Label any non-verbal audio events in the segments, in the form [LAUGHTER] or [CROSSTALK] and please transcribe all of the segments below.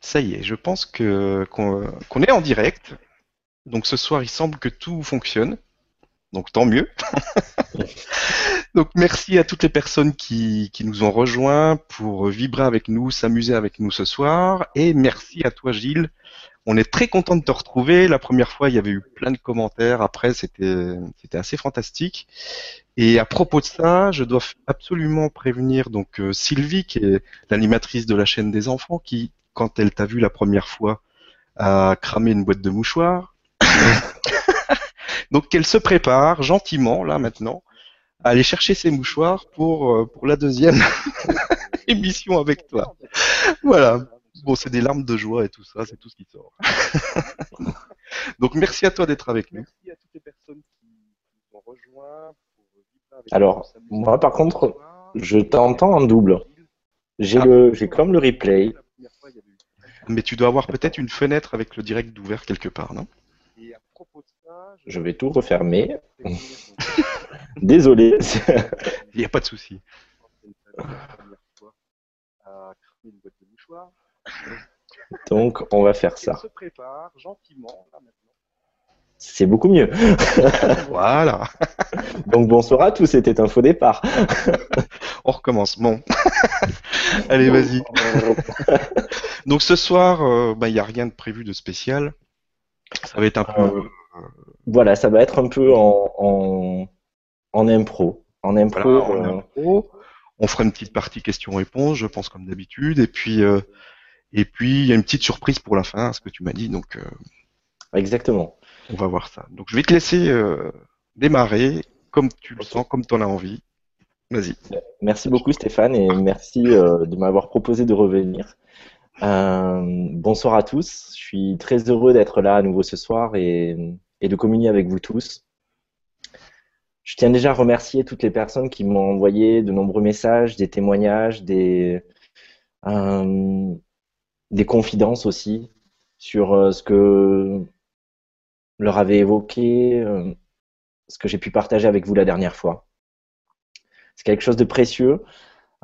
Ça y est, je pense que qu'on est en direct. Donc ce soir, il semble que tout fonctionne. Donc tant mieux. [LAUGHS] Donc merci à toutes les personnes qui, nous ont rejoints pour vibrer avec nous, s'amuser avec nous ce soir. Et merci à toi Gilles. On est très content de te retrouver. La première fois, il y avait eu plein de commentaires. Après, c'était c'était assez fantastique. Et à propos de ça, je dois absolument prévenir donc euh, Sylvie, qui est l'animatrice de la chaîne des enfants, qui, quand elle t'a vu la première fois, a cramé une boîte de mouchoirs. [LAUGHS] donc qu'elle se prépare gentiment là maintenant à aller chercher ses mouchoirs pour euh, pour la deuxième [LAUGHS] émission avec toi. Voilà. Bon, c'est des larmes de joie et tout ça, c'est tout ce qui sort. [LAUGHS] Donc merci à toi d'être avec nous. Merci à toutes les personnes qui nous ont rejoints. Alors, moi par contre, je t'entends en double. J'ai ah. le, j'ai comme le replay. Mais tu dois avoir peut-être une fenêtre avec le direct ouvert quelque part, non? Je vais tout refermer. [LAUGHS] Désolé. [LAUGHS] Il n'y a pas de souci. Donc, on va faire ça. C'est beaucoup mieux. [LAUGHS] voilà. [LAUGHS] Donc bonsoir à tous, c'était un faux départ. [LAUGHS] On recommence. Bon. Allez, vas-y. Donc ce soir, euh, bah, il n'y a rien de prévu de spécial. Ça va être un peu. Euh, voilà, ça va être un peu en, en, impro. En impro. en euh, impro. On fera une petite partie questions-réponses, je pense comme d'habitude, et puis et puis il y a une petite surprise pour la fin, ce que tu m'as dit. Donc. Exactement. On va voir ça. Donc je vais te laisser euh, démarrer comme tu le sens, comme tu en as envie. Vas-y. Merci beaucoup Stéphane et merci euh, de m'avoir proposé de revenir. Euh, bonsoir à tous. Je suis très heureux d'être là à nouveau ce soir et, de communier avec vous tous. Je tiens déjà à remercier toutes les personnes qui m'ont envoyé de nombreux messages, des témoignages, des, des confidences aussi sur ce que leur avait évoqué euh, ce que j'ai pu partager avec vous la dernière fois. C'est quelque chose de précieux.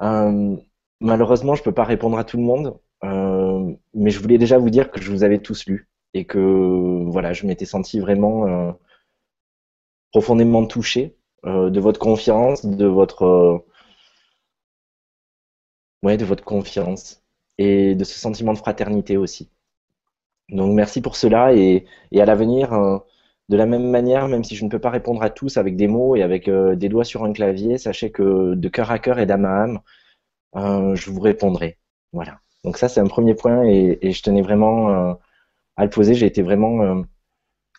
Euh, malheureusement, je ne peux pas répondre à tout le monde, euh, mais je voulais déjà vous dire que je vous avais tous lu et que voilà, je m'étais senti vraiment profondément touché de votre confiance, de votre ouais, de votre confiance et de ce sentiment de fraternité aussi. Donc merci pour cela et, à l'avenir, euh, de la même manière, même si je ne peux pas répondre à tous avec des mots et avec euh, des doigts sur un clavier, sachez que de cœur à cœur et d'âme à âme, euh, je vous répondrai. Voilà. Donc ça c'est un premier point et, je tenais vraiment à le poser. J'ai été vraiment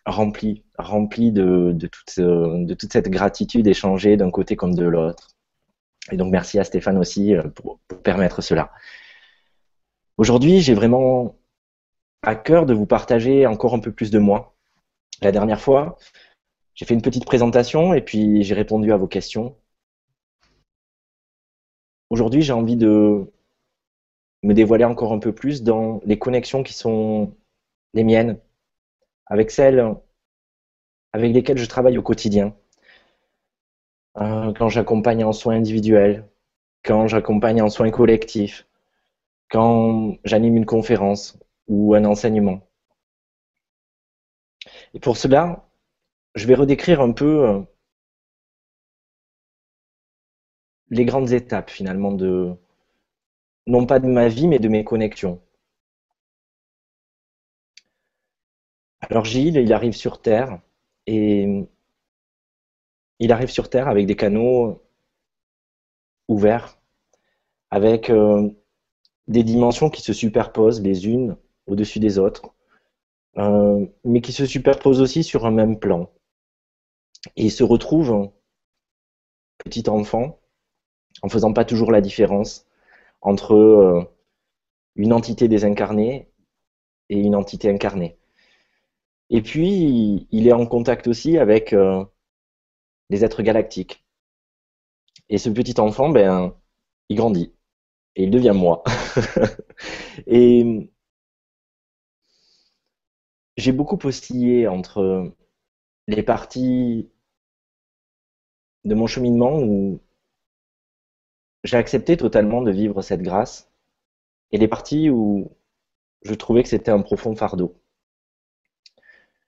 rempli, rempli de, toute cette gratitude échangée d'un côté comme de l'autre. Et donc merci à Stéphane aussi pour permettre cela. Aujourd'hui, j'ai vraiment à cœur de vous partager encore un peu plus de moi. La dernière fois, j'ai fait une petite présentation et puis j'ai répondu à vos questions. Aujourd'hui, j'ai envie de me dévoiler encore un peu plus dans les connexions qui sont les miennes, avec celles avec lesquelles je travaille au quotidien. Euh, quand j'accompagne en soins individuels, quand j'accompagne en soins collectifs, quand j'anime une conférence, ou un enseignement. Et pour cela, je vais redécrire un peu euh, les grandes étapes finalement de, non pas de ma vie, mais de mes connexions. Alors Gilles, il arrive sur Terre et il arrive sur Terre avec des canaux ouverts, avec euh, des dimensions qui se superposent les unes au-dessus des autres, euh, mais qui se superposent aussi sur un même plan. Et se retrouve, petit enfant, en faisant pas toujours la différence entre euh, une entité désincarnée et une entité incarnée. Et puis, il est en contact aussi avec euh, les êtres galactiques. Et ce petit enfant, ben, il grandit. Et il devient moi. [LAUGHS] et j'ai beaucoup postillé entre les parties de mon cheminement où j'ai accepté totalement de vivre cette grâce et les parties où je trouvais que c'était un profond fardeau.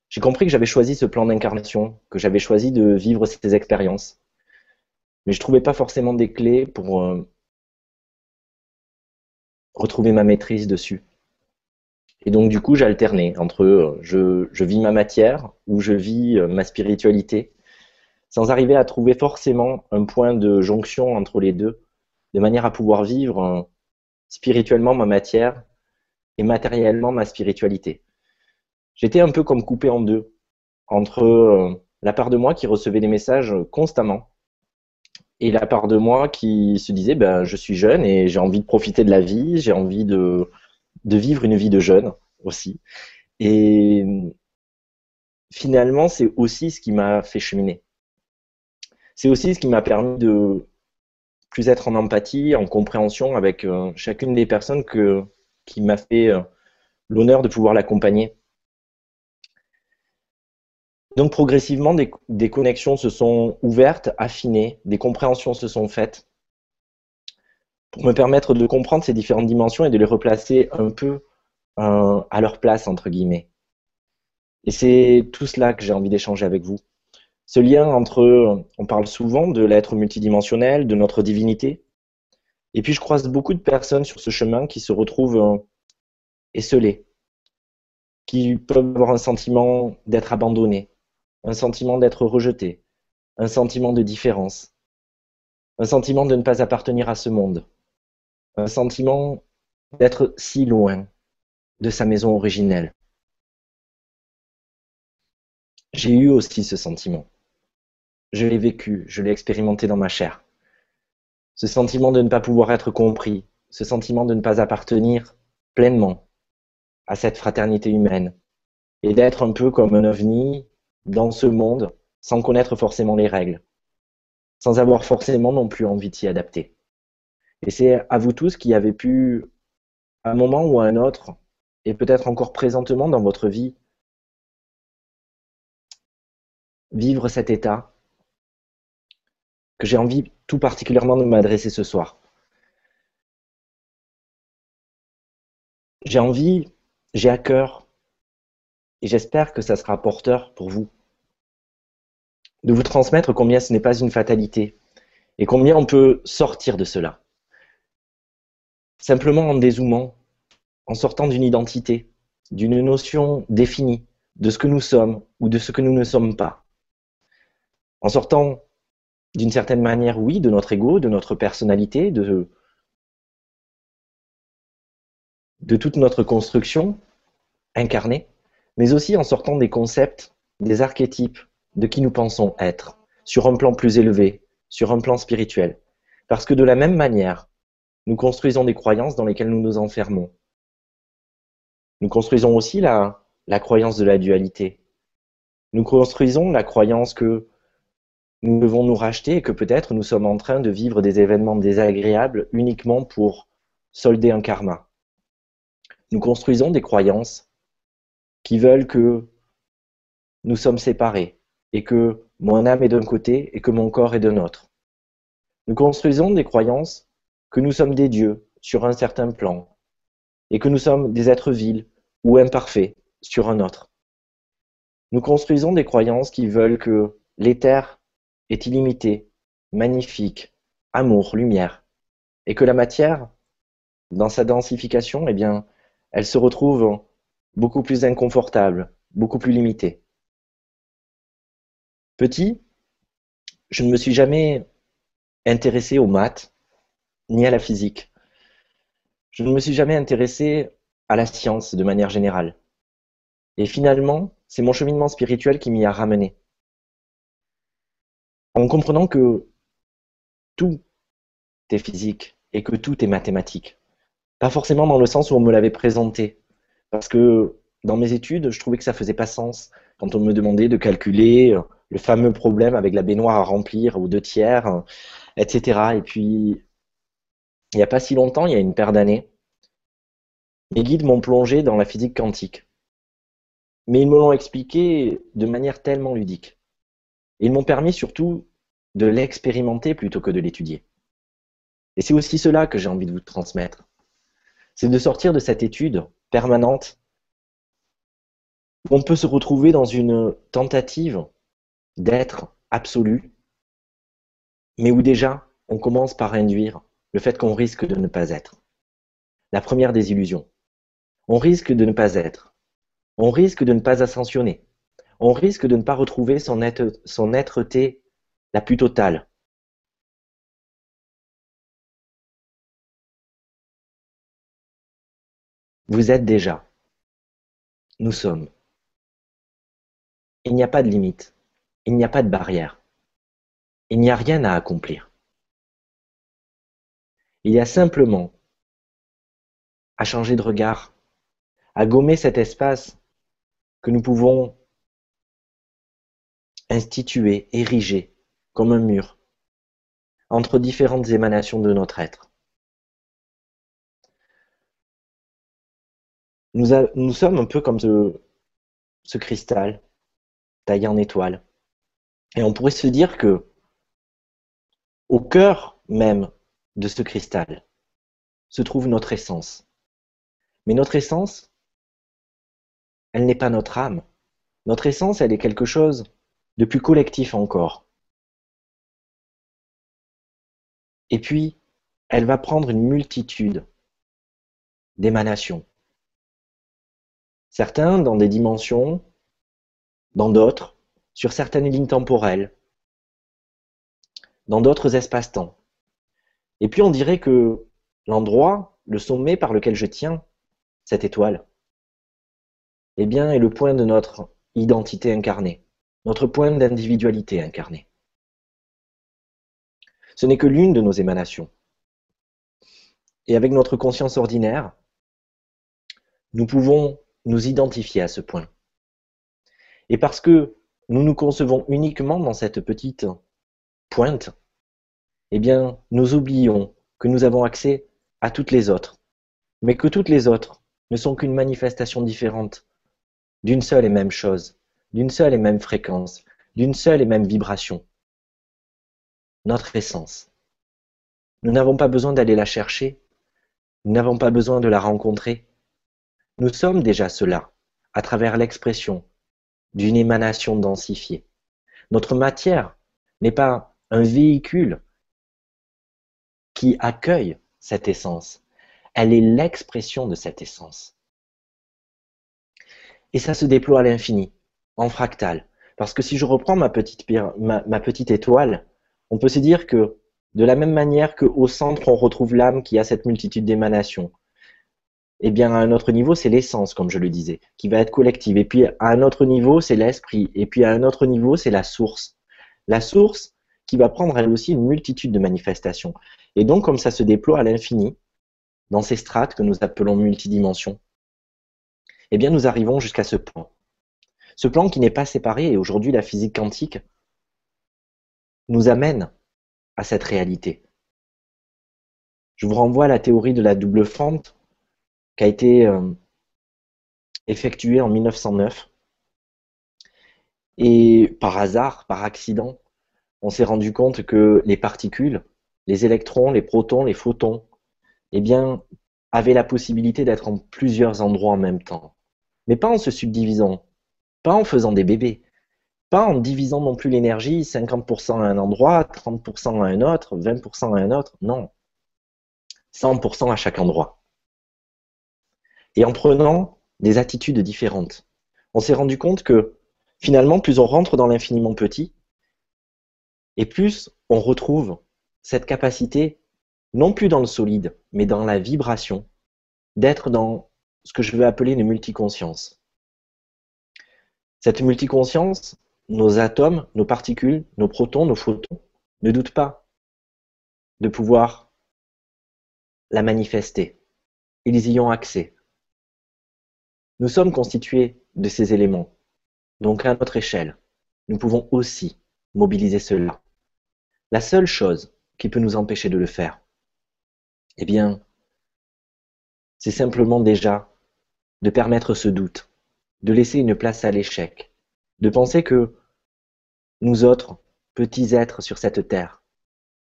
J'ai compris que j'avais choisi ce plan d'incarnation, que j'avais choisi de vivre ces expériences. Mais je ne trouvais pas forcément des clés pour euh, retrouver ma maîtrise dessus. Et donc du coup, j'alternais entre euh, je, vis ma matière ou je vis euh, ma spiritualité, sans arriver à trouver forcément un point de jonction entre les deux, de manière à pouvoir vivre spirituellement ma matière et matériellement ma spiritualité. J'étais un peu comme coupé en deux, entre euh, la part de moi qui recevait des messages constamment et la part de moi qui se disait ben, je suis jeune et j'ai envie de profiter de la vie, j'ai envie de, de vivre une vie de jeune aussi. Et finalement, c'est aussi ce qui m'a fait cheminer. C'est aussi ce qui m'a permis de plus être en empathie, en compréhension avec euh, chacune des personnes que, qui m'a fait euh, l'honneur de pouvoir l'accompagner. Donc progressivement, des, connexions se sont ouvertes, affinées, des compréhensions se sont faites pour me permettre de comprendre ces différentes dimensions et de les replacer un peu euh, à leur place, entre guillemets. Et c'est tout cela que j'ai envie d'échanger avec vous. Ce lien entre, on parle souvent de l'être multidimensionnel, de notre divinité, et puis je croise beaucoup de personnes sur ce chemin qui se retrouvent euh, esselées, qui peuvent avoir un sentiment d'être abandonnés, un sentiment d'être rejeté, un sentiment de différence, un sentiment de ne pas appartenir à ce monde, un sentiment d'être si loin de sa maison originelle. J'ai eu aussi ce sentiment. Je l'ai vécu, je l'ai expérimenté dans ma chair. Ce sentiment de ne pas pouvoir être compris, ce sentiment de ne pas appartenir pleinement à cette fraternité humaine et d'être un peu comme un ovni dans ce monde sans connaître forcément les règles, sans avoir forcément non plus envie de s'y adapter. Et c'est à vous tous qui avez pu, à un moment ou à un autre, et peut-être encore présentement dans votre vie, vivre cet état que j'ai envie tout particulièrement de m'adresser ce soir. J'ai envie, j'ai à cœur, et j'espère que ça sera porteur pour vous de vous transmettre combien ce n'est pas une fatalité et combien on peut sortir de cela. Simplement en dézoomant, en sortant d'une identité, d'une notion définie de ce que nous sommes ou de ce que nous ne sommes pas. En sortant d'une certaine manière, oui, de notre ego, de notre personnalité, de, de toute notre construction incarnée, mais aussi en sortant des concepts, des archétypes, de qui nous pensons être, sur un plan plus élevé, sur un plan spirituel. Parce que de la même manière, nous construisons des croyances dans lesquelles nous nous enfermons. Nous construisons aussi la, la croyance de la dualité. Nous construisons la croyance que nous devons nous racheter et que peut-être nous sommes en train de vivre des événements désagréables uniquement pour solder un karma. Nous construisons des croyances qui veulent que nous sommes séparés, et que mon âme est d'un côté et que mon corps est d'un autre. Nous construisons des croyances que nous sommes des dieux sur un certain plan et que nous sommes des êtres vils ou imparfaits sur un autre. Nous construisons des croyances qui veulent que l'éther est illimité, magnifique, amour, lumière, et que la matière, dans sa densification, eh bien, elle se retrouve beaucoup plus inconfortable, beaucoup plus limitée. Petit, je ne me suis jamais intéressé aux maths ni à la physique. Je ne me suis jamais intéressé à la science de manière générale. Et finalement, c'est mon cheminement spirituel qui m'y a ramené. En comprenant que tout est physique et que tout est mathématique. Pas forcément dans le sens où on me l'avait présenté. Parce que dans mes études, je trouvais que ça faisait pas sens quand on me demandait de calculer le fameux problème avec la baignoire à remplir aux deux tiers, etc. Et puis, il n'y a pas si longtemps, il y a une paire d'années, mes guides m'ont plongé dans la physique quantique. Mais ils me l'ont expliqué de manière tellement ludique. ils m'ont permis surtout de l'expérimenter plutôt que de l'étudier. Et c'est aussi cela que j'ai envie de vous transmettre. C'est de sortir de cette étude permanente, on peut se retrouver dans une tentative d'être absolu, mais où déjà on commence par induire le fait qu'on risque de ne pas être. La première des illusions. On risque de ne pas être. On risque de ne pas ascensionner. On risque de ne pas retrouver son, être, son êtreté la plus totale. Vous êtes déjà. Nous sommes. Il n'y a pas de limite. Il n'y a pas de barrière. Il n'y a rien à accomplir. Il y a simplement à changer de regard, à gommer cet espace que nous pouvons instituer, ériger comme un mur entre différentes émanations de notre être. Nous, sommes un peu comme ce cristal taillé en étoile. Et on pourrait se dire que au cœur même de ce cristal se trouve notre essence. Mais notre essence, elle n'est pas notre âme. Notre essence, elle est quelque chose de plus collectif encore. Et puis, elle va prendre une multitude d'émanations. Certains dans des dimensions, dans d'autres, sur certaines lignes temporelles, dans d'autres espaces-temps. Et puis on dirait que l'endroit, le sommet par lequel je tiens, cette étoile, eh bien, est le point de notre identité incarnée, notre point d'individualité incarnée. Ce n'est que l'une de nos émanations. Et avec notre conscience ordinaire, nous pouvons nous identifier à ce point. Et parce que nous nous concevons uniquement dans cette petite pointe, eh bien, nous oublions que nous avons accès à toutes les autres, mais que toutes les autres ne sont qu'une manifestation différente d'une seule et même chose, d'une seule et même fréquence, d'une seule et même vibration. Notre essence. Nous n'avons pas besoin d'aller la chercher, nous n'avons pas besoin de la rencontrer. Nous sommes déjà cela, à travers l'expression d'une émanation densifiée. Notre matière n'est pas un véhicule qui accueille cette essence. Elle est l'expression de cette essence. Et ça se déploie à l'infini, en fractal. Parce que si je reprends ma petite, étoile, on peut se dire que de la même manière qu'au centre, on retrouve l'âme qui a cette multitude d'émanations, eh bien, à un autre niveau, c'est l'essence, comme je le disais, qui va être collective. Et puis, à un autre niveau, c'est l'esprit. Et puis, à un autre niveau, c'est la source. La source qui va prendre, elle aussi, une multitude de manifestations. Et donc, comme ça se déploie à l'infini, dans ces strates que nous appelons multidimensions, eh bien, nous arrivons jusqu'à ce point. Ce plan qui n'est pas séparé, et aujourd'hui, la physique quantique nous amène à cette réalité. Je vous renvoie à la théorie de la double fente qui a été euh, effectué en 1909. Et par hasard, par accident, on s'est rendu compte que les particules, les électrons, les protons, les photons, eh bien, avaient la possibilité d'être en plusieurs endroits en même temps. Mais pas en se subdivisant, pas en faisant des bébés, pas en divisant non plus l'énergie 50% à un endroit, 30% à un autre, 20% à un autre, non. 100% à chaque endroit et en prenant des attitudes différentes. On s'est rendu compte que finalement, plus on rentre dans l'infiniment petit, et plus on retrouve cette capacité, non plus dans le solide, mais dans la vibration, d'être dans ce que je veux appeler une multiconscience. Cette multiconscience, nos atomes, nos particules, nos protons, nos photons, ne doutent pas de pouvoir la manifester. Ils y ont accès. Nous sommes constitués de ces éléments. Donc à notre échelle, nous pouvons aussi mobiliser cela. La seule chose qui peut nous empêcher de le faire, eh bien, c'est simplement déjà de permettre ce doute, de laisser une place à l'échec, de penser que nous autres, petits êtres sur cette terre,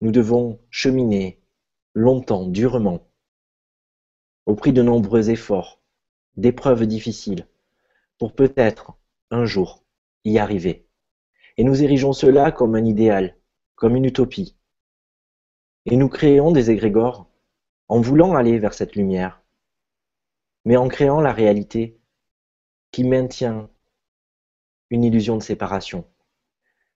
nous devons cheminer longtemps, durement, au prix de nombreux efforts, d'épreuves difficiles, pour peut-être, un jour, y arriver. Et nous érigeons cela comme un idéal, comme une utopie. Et nous créons des égrégores en voulant aller vers cette lumière, mais en créant la réalité qui maintient une illusion de séparation.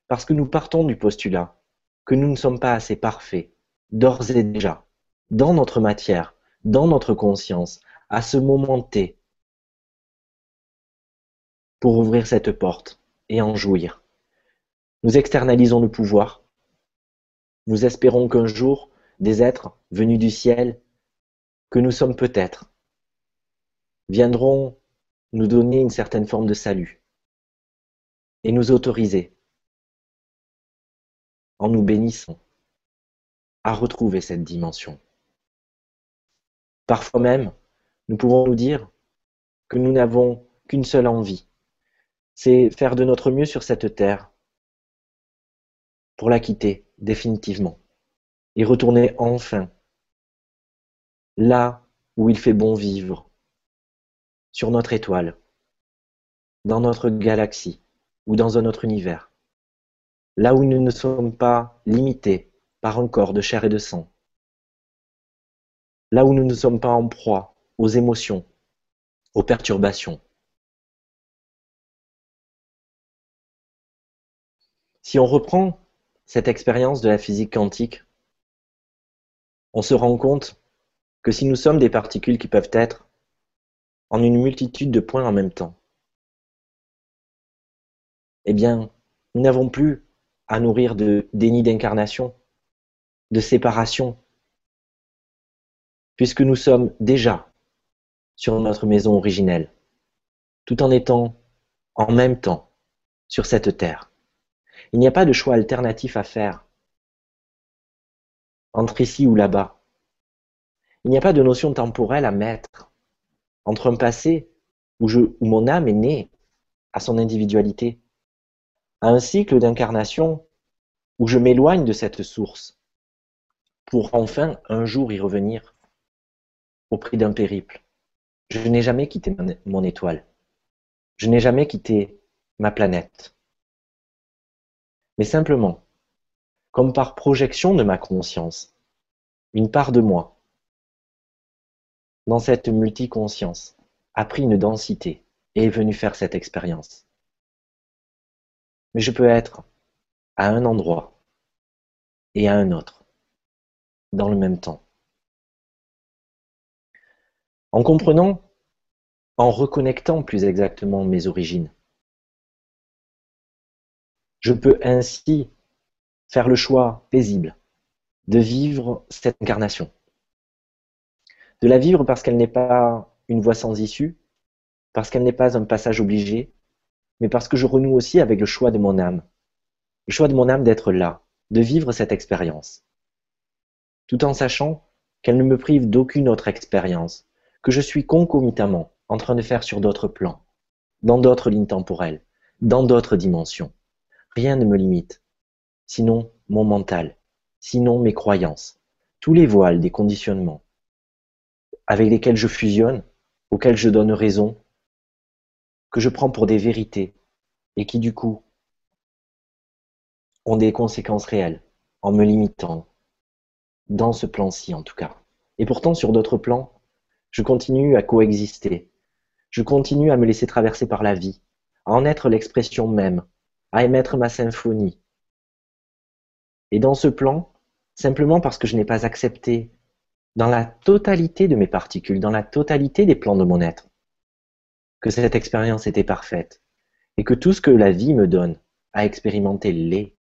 Parce que nous partons du postulat que nous ne sommes pas assez parfaits, d'ores et déjà, dans notre matière, dans notre conscience, à ce moment T, pour ouvrir cette porte et en jouir. Nous externalisons le pouvoir. Nous espérons qu'un jour, des êtres venus du ciel, que nous sommes peut-être, viendront nous donner une certaine forme de salut et nous autoriser, en nous bénissant, à retrouver cette dimension. Parfois même, nous pouvons nous dire que nous n'avons qu'une seule envie, c'est faire de notre mieux sur cette terre pour la quitter définitivement et retourner enfin là où il fait bon vivre, sur notre étoile, dans notre galaxie ou dans un autre univers, là où nous ne sommes pas limités par un corps de chair et de sang, là où nous ne sommes pas en proie aux émotions, aux perturbations. Si on reprend cette expérience de la physique quantique, on se rend compte que si nous sommes des particules qui peuvent être en une multitude de points en même temps, eh bien, nous n'avons plus à nourrir de déni d'incarnation, de séparation, puisque nous sommes déjà sur notre maison originelle, tout en étant en même temps sur cette terre. Il n'y a pas de choix alternatif à faire entre ici ou là-bas. Il n'y a pas de notion temporelle à mettre entre un passé où, mon âme est née à son individualité, à un cycle d'incarnation où je m'éloigne de cette source pour enfin un jour y revenir au prix d'un périple. Je n'ai jamais quitté mon étoile. Je n'ai jamais quitté ma planète. Mais simplement, comme par projection de ma conscience, une part de moi, dans cette multiconscience, a pris une densité et est venue faire cette expérience. Mais je peux être à un endroit et à un autre, dans le même temps. En comprenant, en reconnectant plus exactement mes origines, je peux ainsi faire le choix paisible de vivre cette incarnation. De la vivre parce qu'elle n'est pas une voie sans issue, parce qu'elle n'est pas un passage obligé, mais parce que je renoue aussi avec le choix de mon âme. Le choix de mon âme d'être là, de vivre cette expérience. Tout en sachant qu'elle ne me prive d'aucune autre expérience, que je suis concomitamment en train de faire sur d'autres plans, dans d'autres lignes temporelles, dans d'autres dimensions. Rien ne me limite, sinon mon mental, sinon mes croyances, tous les voiles des conditionnements avec lesquels je fusionne, auxquels je donne raison, que je prends pour des vérités et qui du coup ont des conséquences réelles en me limitant, dans ce plan-ci en tout cas. Et pourtant sur d'autres plans, je continue à coexister, je continue à me laisser traverser par la vie, à en être l'expression même, à émettre ma symphonie. Et dans ce plan, simplement parce que je n'ai pas accepté, dans la totalité de mes particules, dans la totalité des plans de mon être, que cette expérience était parfaite, et que tout ce que la vie me donne à expérimenter l'est,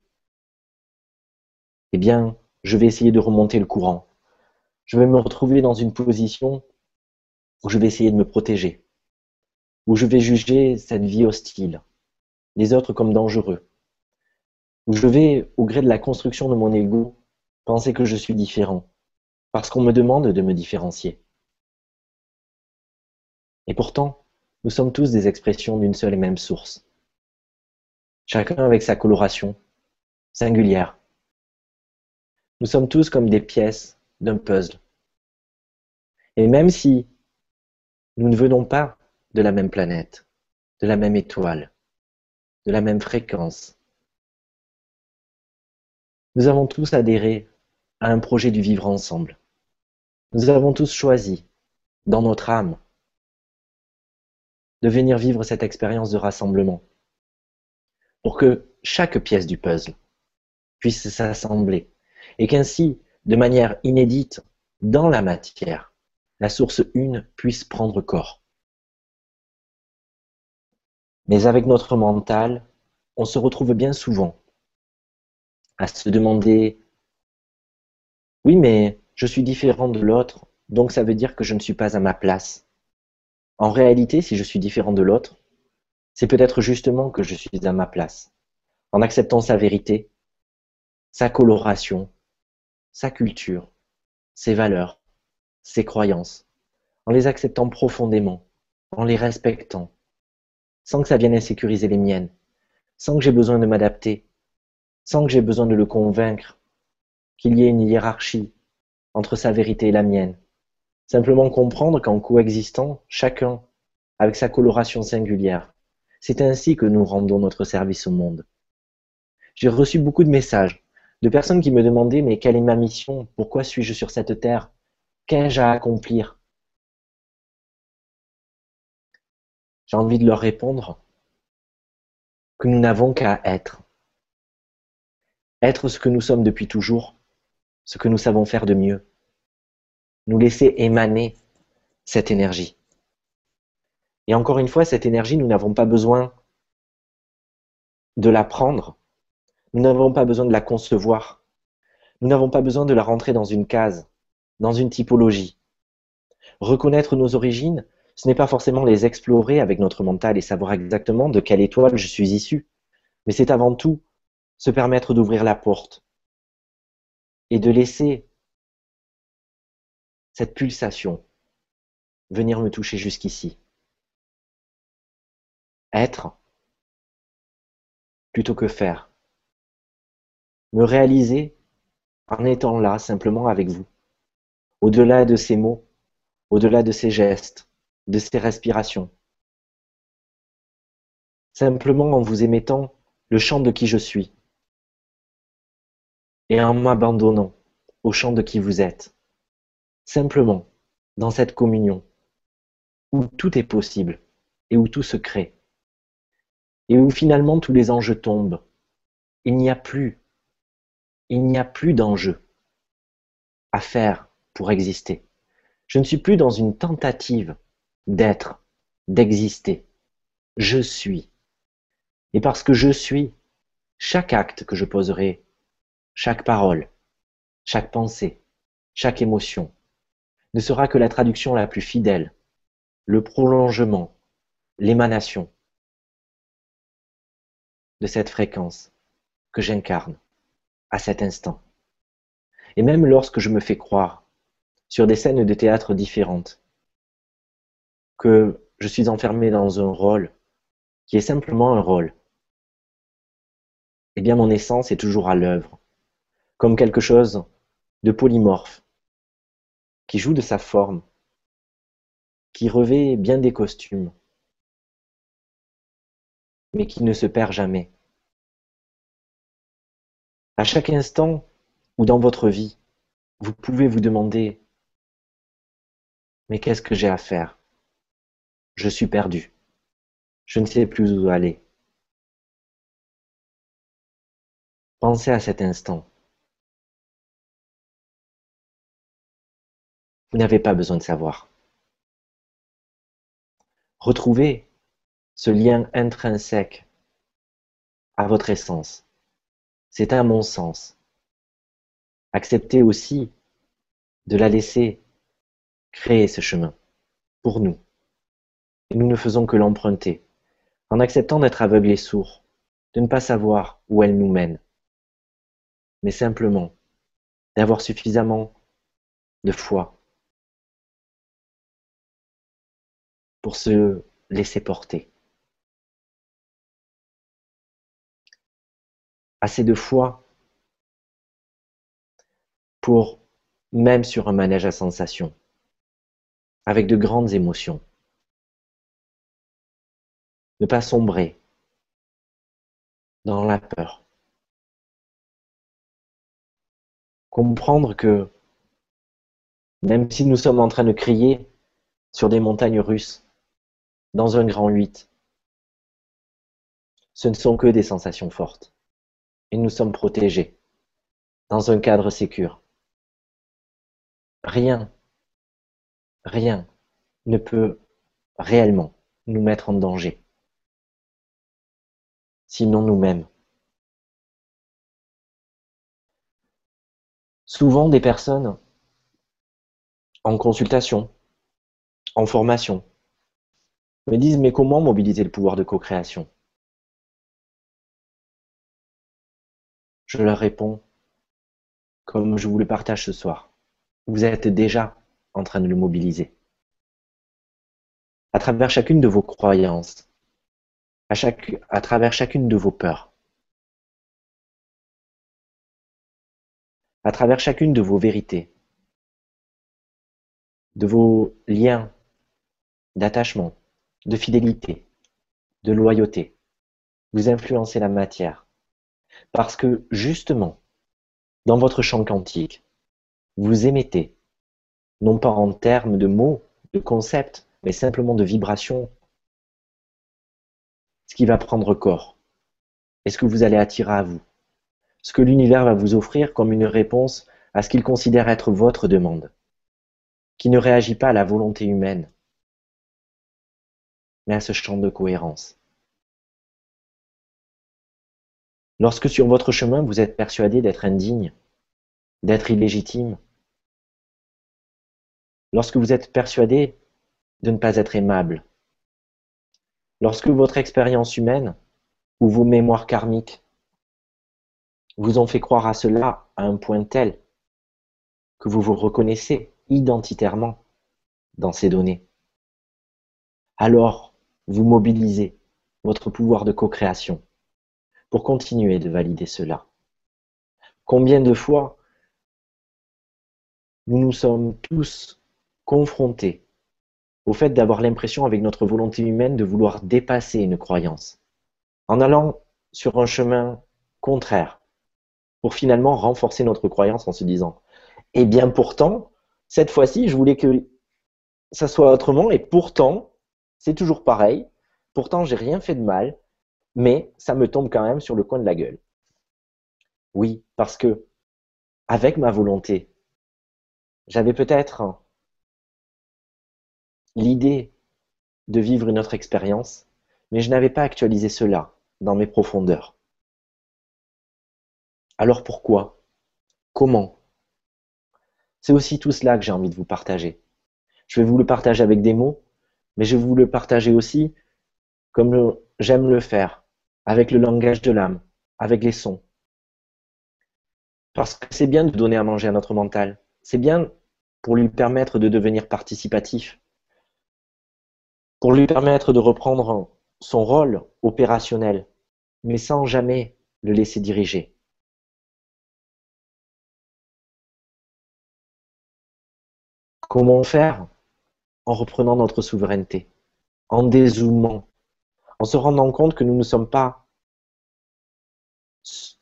eh bien, je vais essayer de remonter le courant. Je vais me retrouver dans une position où je vais essayer de me protéger, où je vais juger cette vie hostile, les autres comme dangereux, je vais, au gré de la construction de mon ego, penser que je suis différent, parce qu'on me demande de me différencier. Et pourtant, nous sommes tous des expressions d'une seule et même source, chacun avec sa coloration singulière. Nous sommes tous comme des pièces d'un puzzle. Et même si nous ne venons pas de la même planète, de la même étoile, de la même fréquence. Nous avons tous adhéré à un projet du vivre ensemble. Nous avons tous choisi, dans notre âme, de venir vivre cette expérience de rassemblement, pour que chaque pièce du puzzle puisse s'assembler, et qu'ainsi, de manière inédite, dans la matière, la source une puisse prendre corps. Mais avec notre mental, on se retrouve bien souvent à se demander oui, mais je suis différent de l'autre, donc ça veut dire que je ne suis pas à ma place. En réalité, si je suis différent de l'autre, c'est peut-être justement que je suis à ma place, en acceptant sa vérité, sa coloration, sa culture, ses valeurs, ses croyances, en les acceptant profondément, en les respectant, sans que ça vienne insécuriser les miennes, sans que j'ai besoin de m'adapter, sans que j'ai besoin de le convaincre qu'il y ait une hiérarchie entre sa vérité et la mienne. Simplement comprendre qu'en coexistant, chacun avec sa coloration singulière, c'est ainsi que nous rendons notre service au monde. J'ai reçu beaucoup de messages de personnes qui me demandaient mais quelle est ma mission? Pourquoi suis-je sur cette terre? Qu'ai-je à accomplir? J'ai envie de leur répondre que nous n'avons qu'à être. Être ce que nous sommes depuis toujours, ce que nous savons faire de mieux. Nous laisser émaner cette énergie. Et encore une fois, cette énergie, nous n'avons pas besoin de la prendre. Nous n'avons pas besoin de la concevoir. Nous n'avons pas besoin de la rentrer dans une case, dans une typologie. Reconnaître nos origines, ce n'est pas forcément les explorer avec notre mental et savoir exactement de quelle étoile je suis issu, mais c'est avant tout se permettre d'ouvrir la porte et de laisser cette pulsation venir me toucher jusqu'ici. Être plutôt que faire. Me réaliser en étant là simplement avec vous, au-delà de ces mots, au-delà de ces gestes, de ces respirations. Simplement en vous émettant le chant de qui je suis et en m'abandonnant au chant de qui vous êtes. Simplement dans cette communion où tout est possible et où tout se crée et où finalement tous les enjeux tombent. Il n'y a plus, il n'y a plus d'enjeux à faire pour exister. Je ne suis plus dans une tentative d'être, d'exister. Je suis. Et parce que je suis, chaque acte que je poserai, chaque parole, chaque pensée, chaque émotion, ne sera que la traduction la plus fidèle, le prolongement, l'émanation de cette fréquence que j'incarne à cet instant. Et même lorsque je me fais croire sur des scènes de théâtre différentes, que je suis enfermé dans un rôle qui est simplement un rôle, eh bien mon essence est toujours à l'œuvre, comme quelque chose de polymorphe, qui joue de sa forme, qui revêt bien des costumes, mais qui ne se perd jamais. À chaque instant ou dans votre vie, vous pouvez vous demander, mais qu'est-ce que j'ai à faire? Je suis perdu. Je ne sais plus où aller. Pensez à cet instant. Vous n'avez pas besoin de savoir. Retrouvez ce lien intrinsèque à votre essence. C'est à mon sens. Acceptez aussi de la laisser créer ce chemin pour nous et nous ne faisons que l'emprunter, en acceptant d'être aveugles et sourds, de ne pas savoir où elle nous mène, mais simplement d'avoir suffisamment de foi pour se laisser porter. Assez de foi pour, même sur un manège à sensations, avec de grandes émotions, ne pas sombrer dans la peur. Comprendre que même si nous sommes en train de crier sur des montagnes russes, dans un grand 8, ce ne sont que des sensations fortes. Et nous sommes protégés, dans un cadre sécur. Rien, rien ne peut réellement nous mettre en danger, sinon nous-mêmes. Souvent des personnes en consultation, en formation, me disent mais comment mobiliser le pouvoir de co-création? Je leur réponds comme je vous le partage ce soir. Vous êtes déjà en train de le mobiliser. À travers chacune de vos croyances, à, travers chacune de vos peurs, à travers chacune de vos vérités, de vos liens d'attachement, de fidélité, de loyauté. Vous influencez la matière. Parce que justement, dans votre champ quantique, vous émettez, non pas en termes de mots, de concepts, mais simplement de vibrations, ce qui va prendre corps et ce que vous allez attirer à vous, ce que l'univers va vous offrir comme une réponse à ce qu'il considère être votre demande, qui ne réagit pas à la volonté humaine, mais à ce champ de cohérence. Lorsque sur votre chemin vous êtes persuadé d'être indigne, d'être illégitime, lorsque vous êtes persuadé de ne pas être aimable, lorsque votre expérience humaine ou vos mémoires karmiques vous ont fait croire à cela à un point tel que vous vous reconnaissez identitairement dans ces données, alors vous mobilisez votre pouvoir de co-création pour continuer de valider cela. Combien de fois nous nous sommes tous confrontés au fait d'avoir l'impression avec notre volonté humaine de vouloir dépasser une croyance, en allant sur un chemin contraire, pour finalement renforcer notre croyance en se disant, eh bien pourtant, cette fois-ci, je voulais que ça soit autrement, et pourtant, c'est toujours pareil. Pourtant, j'ai rien fait de mal, mais ça me tombe quand même sur le coin de la gueule. Oui, parce que avec ma volonté, j'avais peut-être l'idée de vivre une autre expérience, mais je n'avais pas actualisé cela dans mes profondeurs. Alors pourquoi? Comment? C'est aussi tout cela que j'ai envie de vous partager. Je vais vous le partager avec des mots, mais je vais vous le partager aussi comme j'aime le faire, avec le langage de l'âme, avec les sons. Parce que c'est bien de donner à manger à notre mental. C'est bien pour lui permettre de devenir participatif, pour lui permettre de reprendre son rôle opérationnel, mais sans jamais le laisser diriger. Comment faire en reprenant notre souveraineté, en dézoomant, en se rendant compte que nous ne sommes pas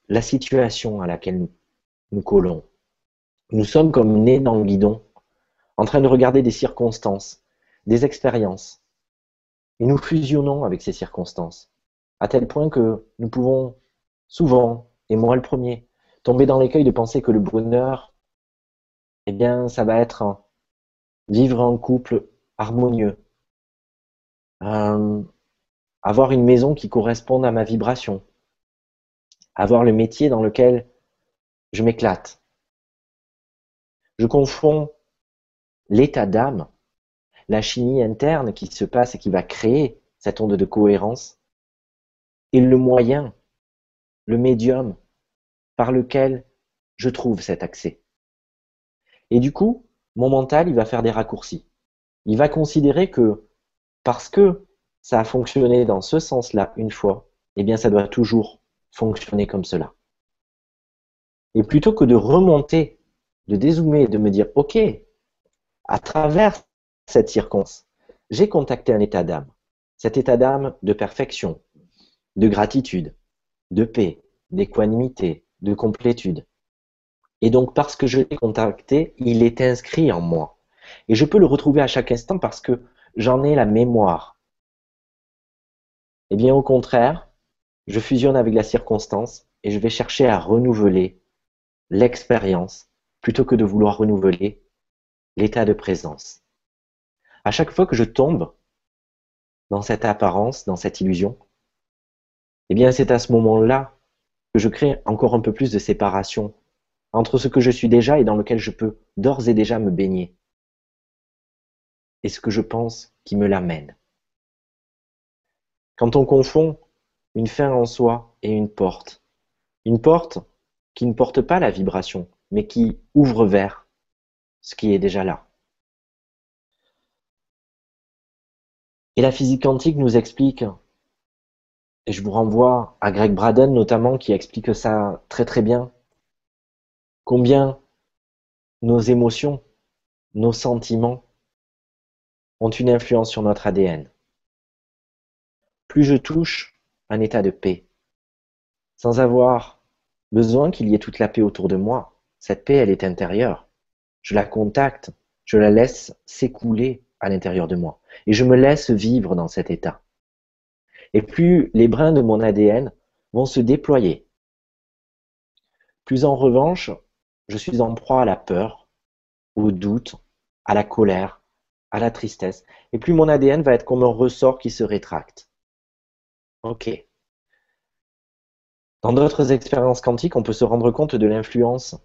la situation à laquelle nous, nous collons. Nous sommes comme nés dans le guidon, en train de regarder des circonstances, des expériences, et nous fusionnons avec ces circonstances, à tel point que nous pouvons souvent, et moi le premier, tomber dans l'écueil de penser que le bonheur, eh bien, ça va être vivre en couple harmonieux, avoir une maison qui corresponde à ma vibration, avoir le métier dans lequel je m'éclate. Je confonds l'état d'âme, la chimie interne qui se passe et qui va créer cette onde de cohérence, et le moyen, le médium par lequel je trouve cet accès. Et du coup, mon mental, il va faire des raccourcis. Il va considérer que parce que ça a fonctionné dans ce sens-là une fois, eh bien ça doit toujours fonctionner comme cela. Et plutôt que de remonter, de dézoomer de me dire, OK, à travers cette circonstance, j'ai contacté un état d'âme. cet état d'âme de perfection, de gratitude, de paix, d'équanimité, de complétude. Et donc parce que je l'ai contacté, il est inscrit en moi. Et je peux le retrouver à chaque instant parce que j'en ai la mémoire. Eh bien au contraire, je fusionne avec la circonstance et je vais chercher à renouveler l'expérience plutôt que de vouloir renouveler l'état de présence. À chaque fois que je tombe dans cette apparence, dans cette illusion, eh bien c'est à ce moment-là que je crée encore un peu plus de séparation entre ce que je suis déjà et dans lequel je peux d'ores et déjà me baigner, et ce que je pense qui me l'amène. Quand on confond une fin en soi et une porte, une porte qui ne porte pas la vibration, mais qui ouvre vers ce qui est déjà là. Et la physique quantique nous explique, et je vous renvoie à Greg Braden notamment qui explique ça très très bien, combien nos émotions, nos sentiments ont une influence sur notre ADN. Plus je touche un état de paix, sans avoir besoin qu'il y ait toute la paix autour de moi, cette paix, elle est intérieure. Je la contacte, je la laisse s'écouler à l'intérieur de moi. Et je me laisse vivre dans cet état. Et plus les brins de mon ADN vont se déployer, plus en revanche, je suis en proie à la peur, au doute, à la colère, à la tristesse. Et plus mon ADN va être comme un ressort qui se rétracte. Ok. Dans d'autres expériences quantiques, on peut se rendre compte de l'influence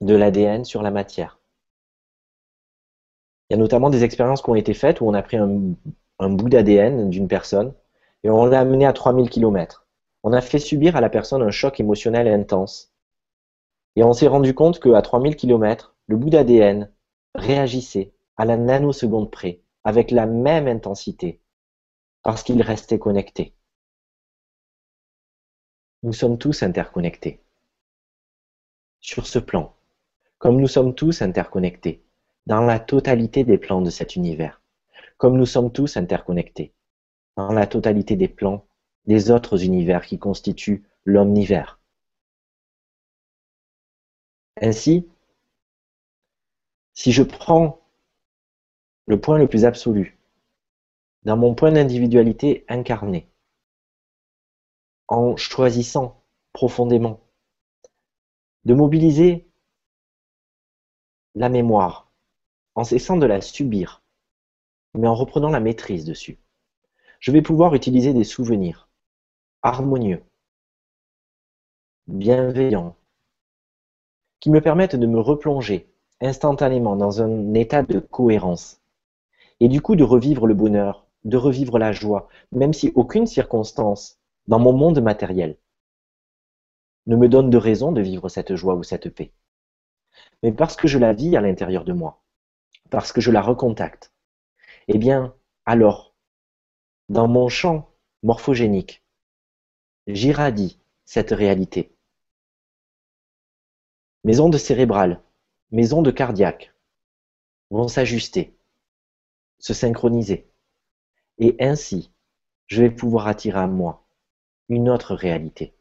de l'ADN sur la matière. Il y a notamment des expériences qui ont été faites où on a pris un, bout d'ADN d'une personne et on l'a amené à 3000 km. On a fait subir à la personne un choc émotionnel intense. Et on s'est rendu compte qu'à 3000 km, le bout d'ADN réagissait à la nanoseconde près, avec la même intensité, parce qu'il restait connecté. Nous sommes tous interconnectés. Sur ce plan, comme nous sommes tous interconnectés, dans la totalité des plans de cet univers, comme nous sommes tous interconnectés, dans la totalité des plans des autres univers qui constituent l'omnivers. Ainsi, si je prends le point le plus absolu, dans mon point d'individualité incarné, en choisissant profondément de mobiliser la mémoire en cessant de la subir, mais en reprenant la maîtrise dessus. Je vais pouvoir utiliser des souvenirs harmonieux, bienveillants, qui me permettent de me replonger instantanément dans un état de cohérence, et du coup de revivre le bonheur, de revivre la joie, même si aucune circonstance dans mon monde matériel ne me donne de raison de vivre cette joie ou cette paix. Mais parce que je la vis à l'intérieur de moi, parce que je la recontacte, eh bien, alors, dans mon champ morphogénique, j'irradie cette réalité. Mes ondes cérébrales, mes ondes cardiaques vont s'ajuster, se synchroniser. Et ainsi, je vais pouvoir attirer à moi une autre réalité.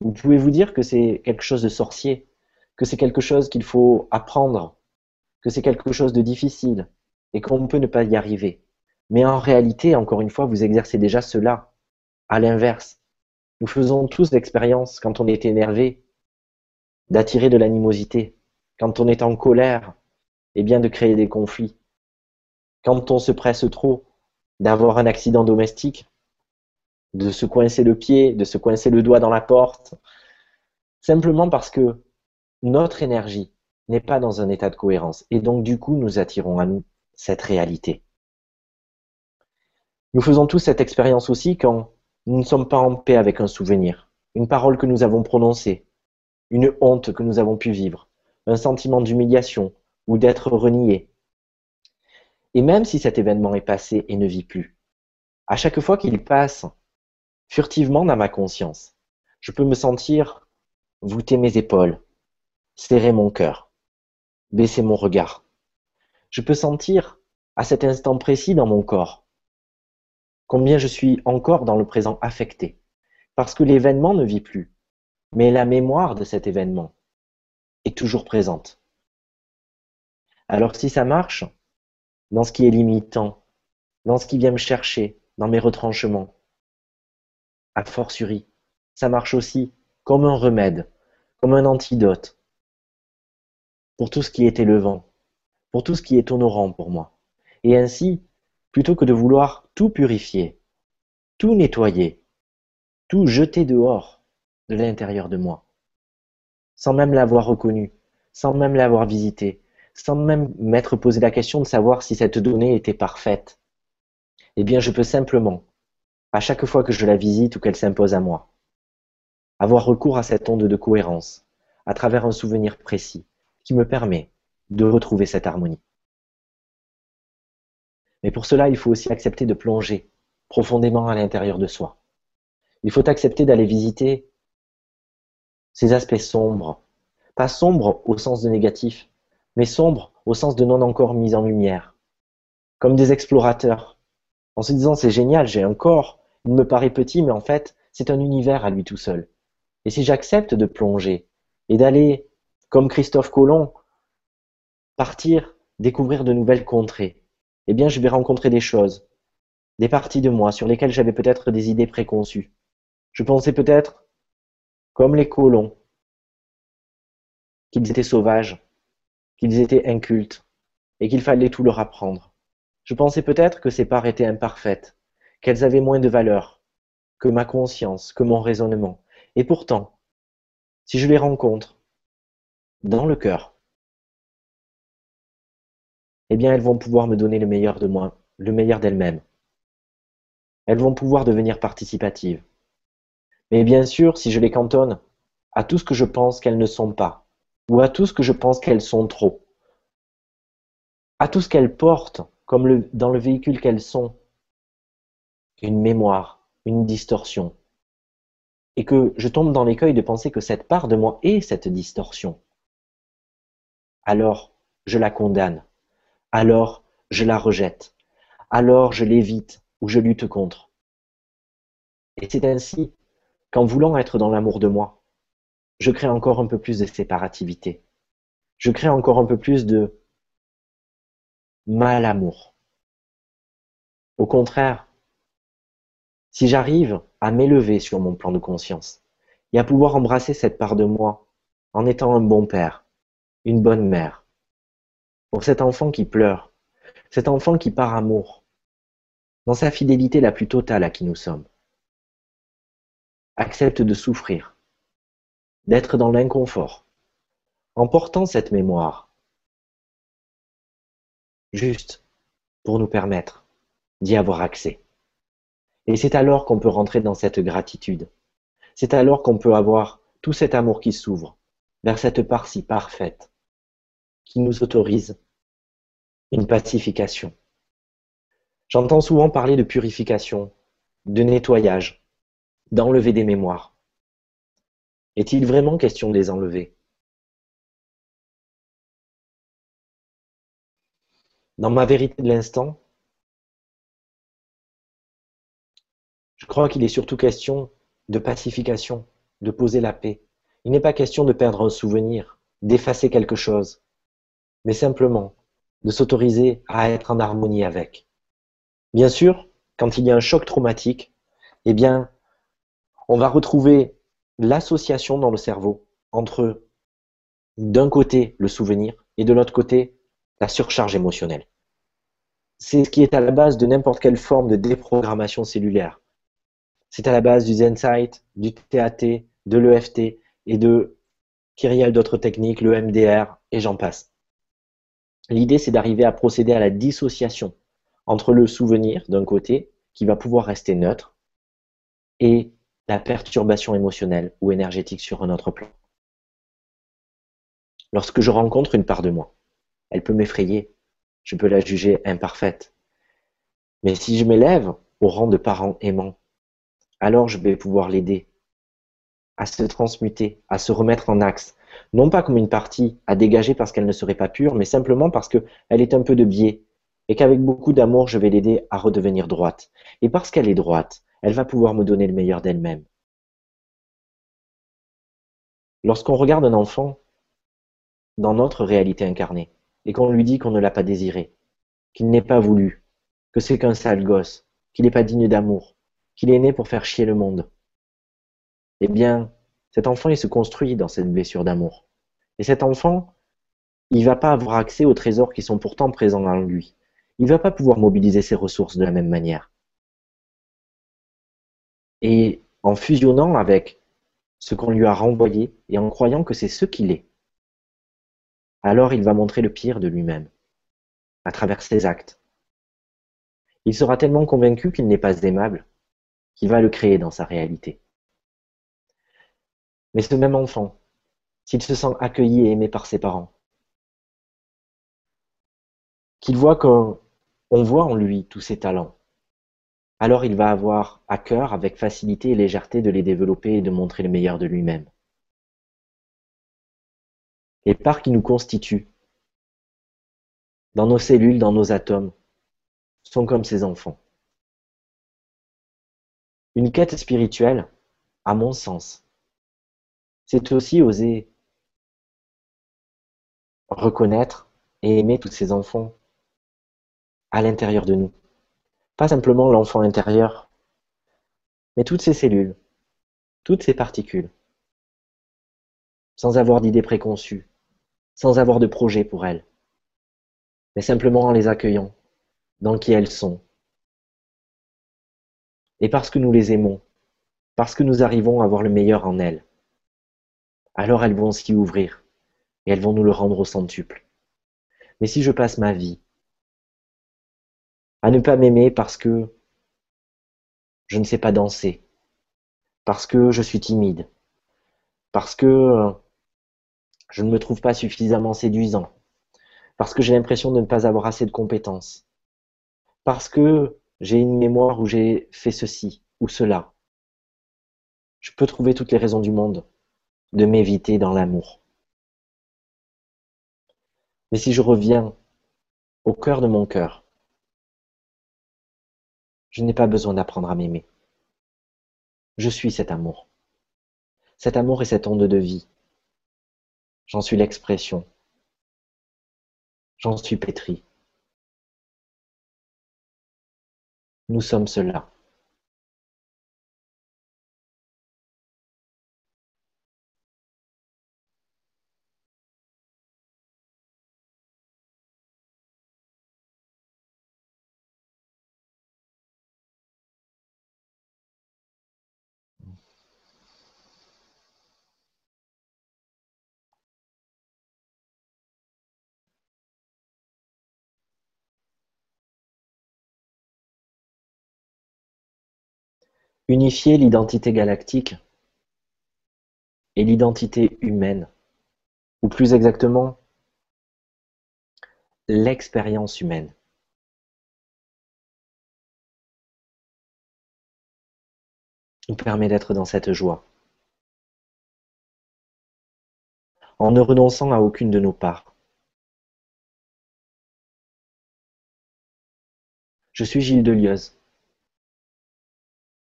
Vous pouvez vous dire que c'est quelque chose de sorcier, que c'est quelque chose qu'il faut apprendre que c'est quelque chose de difficile et qu'on peut ne pas y arriver. Mais en réalité, encore une fois, vous exercez déjà cela. À l'inverse, nous faisons tous l'expérience, quand on est énervé, d'attirer de l'animosité. Quand on est en colère, eh bien de créer des conflits. Quand on se presse trop, d'avoir un accident domestique, de se coincer le pied, de se coincer le doigt dans la porte, simplement parce que notre énergie n'est pas dans un état de cohérence. Et donc, du coup, nous attirons à nous cette réalité. Nous faisons tous cette expérience aussi quand nous ne sommes pas en paix avec un souvenir, une parole que nous avons prononcée, une honte que nous avons pu vivre, un sentiment d'humiliation ou d'être renié. Et même si cet événement est passé et ne vit plus, à chaque fois qu'il passe furtivement dans ma conscience, je peux me sentir voûter mes épaules, serrer mon cœur baisser mon regard. Je peux sentir à cet instant précis dans mon corps. Combien je suis encore dans le présent affecté. Parce que l'événement ne vit plus, mais la mémoire de cet événement est toujours présente. Alors si ça marche, dans ce qui est limitant, dans ce qui vient me chercher, dans mes retranchements, a fortiori, ça marche aussi comme un remède, comme un antidote pour tout ce qui est élevant, pour tout ce qui est honorant pour moi. Et ainsi, plutôt que de vouloir tout purifier, tout nettoyer, tout jeter dehors de l'intérieur de moi, sans même l'avoir reconnu, sans même l'avoir visité, sans même m'être posé la question de savoir si cette donnée était parfaite, eh bien je peux simplement, à chaque fois que je la visite ou qu'elle s'impose à moi, avoir recours à cette onde de cohérence, à travers un souvenir précis, qui me permet de retrouver cette harmonie. Mais pour cela, il faut aussi accepter de plonger profondément à l'intérieur de soi. Il faut accepter d'aller visiter ces aspects sombres, pas sombres au sens de négatif, mais sombres au sens de non encore mis en lumière, comme des explorateurs, en se disant c'est génial, j'ai un corps, il me paraît petit, mais en fait c'est un univers à lui tout seul. Et si j'accepte de plonger et d'aller, comme Christophe Colomb, partir, découvrir de nouvelles contrées, eh bien je vais rencontrer des choses, des parties de moi sur lesquelles j'avais peut-être des idées préconçues. Je pensais peut-être, comme les colons, qu'ils étaient sauvages, qu'ils étaient incultes, et qu'il fallait tout leur apprendre. Je pensais peut-être que ces parts étaient imparfaites, qu'elles avaient moins de valeur que ma conscience, que mon raisonnement. Et pourtant, si je les rencontre dans le cœur, eh bien elles vont pouvoir me donner le meilleur de moi, le meilleur d'elles-mêmes. Elles vont pouvoir devenir participatives. Mais bien sûr, si je les cantonne à tout ce que je pense qu'elles ne sont pas, ou à tout ce que je pense qu'elles sont trop, à tout ce qu'elles portent comme dans le véhicule qu'elles sont, une mémoire, une distorsion, et que je tombe dans l'écueil de penser que cette part de moi est cette distorsion, alors je la condamne, alors je la rejette, alors je l'évite ou je lutte contre. Et c'est ainsi qu'en voulant être dans l'amour de moi, je crée encore un peu plus de séparativité. Je crée encore un peu plus de mal amour. Au contraire, si j'arrive à m'élever sur mon plan de conscience et à pouvoir embrasser cette part de moi en étant un bon père, une bonne mère, pour cet enfant qui pleure, cet enfant qui part amour, dans sa fidélité la plus totale à qui nous sommes, accepte de souffrir, d'être dans l'inconfort, en portant cette mémoire, juste pour nous permettre d'y avoir accès. Et c'est alors qu'on peut rentrer dans cette gratitude. C'est alors qu'on peut avoir tout cet amour qui s'ouvre vers cette part si parfaite qui nous autorise une pacification. J'entends souvent parler de purification, de nettoyage, d'enlever des mémoires. Est-il vraiment question de les enlever? Dans ma vérité de l'instant, je crois qu'il est surtout question de pacification, de poser la paix. Il n'est pas question de perdre un souvenir, d'effacer quelque chose, mais simplement de s'autoriser à être en harmonie avec. Bien sûr, quand il y a un choc traumatique, eh bien, on va retrouver l'association dans le cerveau entre d'un côté le souvenir et de l'autre côté la surcharge émotionnelle. C'est ce qui est à la base de n'importe quelle forme de déprogrammation cellulaire. C'est à la base du Zensight, du TAT, de l'EFT et de kyriel d'autres techniques, le MDR et j'en passe. L'idée, c'est d'arriver à procéder à la dissociation entre le souvenir d'un côté, qui va pouvoir rester neutre, et la perturbation émotionnelle ou énergétique sur un autre plan. Lorsque je rencontre une part de moi, elle peut m'effrayer, je peux la juger imparfaite. Mais si je m'élève au rang de parent aimant, alors je vais pouvoir l'aider à se transmuter, à se remettre en axe, non pas comme une partie à dégager parce qu'elle ne serait pas pure, mais simplement parce qu'elle est un peu de biais, et qu'avec beaucoup d'amour, je vais l'aider à redevenir droite. Et parce qu'elle est droite, elle va pouvoir me donner le meilleur d'elle-même. Lorsqu'on regarde un enfant dans notre réalité incarnée et qu'on lui dit qu'on ne l'a pas désiré, qu'il n'est pas voulu, que c'est qu'un sale gosse, qu'il n'est pas digne d'amour, qu'il est né pour faire chier le monde, eh bien, cet enfant, il se construit dans cette blessure d'amour. Et cet enfant, il va pas avoir accès aux trésors qui sont pourtant présents en lui. Il va pas pouvoir mobiliser ses ressources de la même manière. Et en fusionnant avec ce qu'on lui a renvoyé et en croyant que c'est ce qu'il est. Alors il va montrer le pire de lui-même, à travers ses actes. Il sera tellement convaincu qu'il n'est pas aimable, qu'il va le créer dans sa réalité. Mais ce même enfant, s'il se sent accueilli et aimé par ses parents, qu'il voit qu'on voit en lui tous ses talents, alors il va avoir à cœur avec facilité et légèreté de les développer et de montrer le meilleur de lui-même. Les parts qui nous constituent, dans nos cellules, dans nos atomes, sont comme ces enfants. Une quête spirituelle, à mon sens, c'est aussi oser reconnaître et aimer tous ces enfants à l'intérieur de nous. Pas simplement l'enfant intérieur, mais toutes ces cellules, toutes ces particules, sans avoir d'idées préconçues, sans avoir de projet pour elles, mais simplement en les accueillant dans qui elles sont. Et parce que nous les aimons, parce que nous arrivons à voir le meilleur en elles, alors elles vont s'y ouvrir et elles vont nous le rendre au centuple. Mais si je passe ma vie à ne pas m'aimer parce que je ne sais pas danser, parce que je suis timide, parce que euh, je ne me trouve pas suffisamment séduisant, parce que j'ai l'impression de ne pas avoir assez de compétences, parce que j'ai une mémoire où j'ai fait ceci ou cela. Je peux trouver toutes les raisons du monde de m'éviter dans l'amour. Mais si je reviens au cœur de mon cœur, je n'ai pas besoin d'apprendre à m'aimer. Je suis cet amour. Cet amour est cette onde de vie. J'en suis l'expression. J'en suis pétri. Nous sommes cela. Unifier l'identité galactique et l'identité humaine, ou plus exactement, l'expérience humaine. nous permet d'être dans cette joie. En ne renonçant à aucune de nos parts. Je suis Gilles Delieuse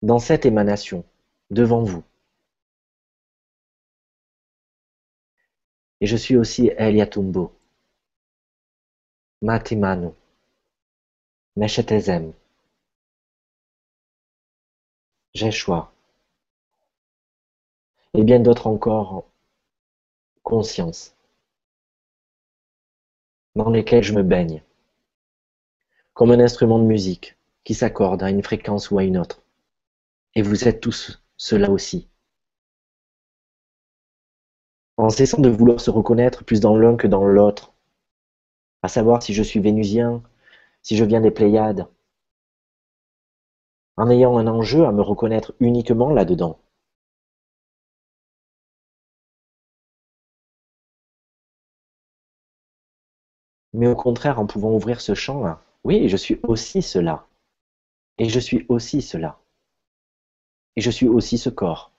dans cette émanation, devant vous. Et je suis aussi Eliatumbo, Matimano, Meshetezem, Jeshua, et bien d'autres encore conscience, dans lesquelles je me baigne, comme un instrument de musique qui s'accorde à une fréquence ou à une autre. Et vous êtes tous cela aussi. En cessant de vouloir se reconnaître plus dans l'un que dans l'autre, à savoir si je suis vénusien, si je viens des Pléiades, en ayant un enjeu à me reconnaître uniquement là-dedans. Mais au contraire, en pouvant ouvrir ce champ, oui, je suis aussi cela. Et je suis aussi cela. Et je suis aussi ce corps.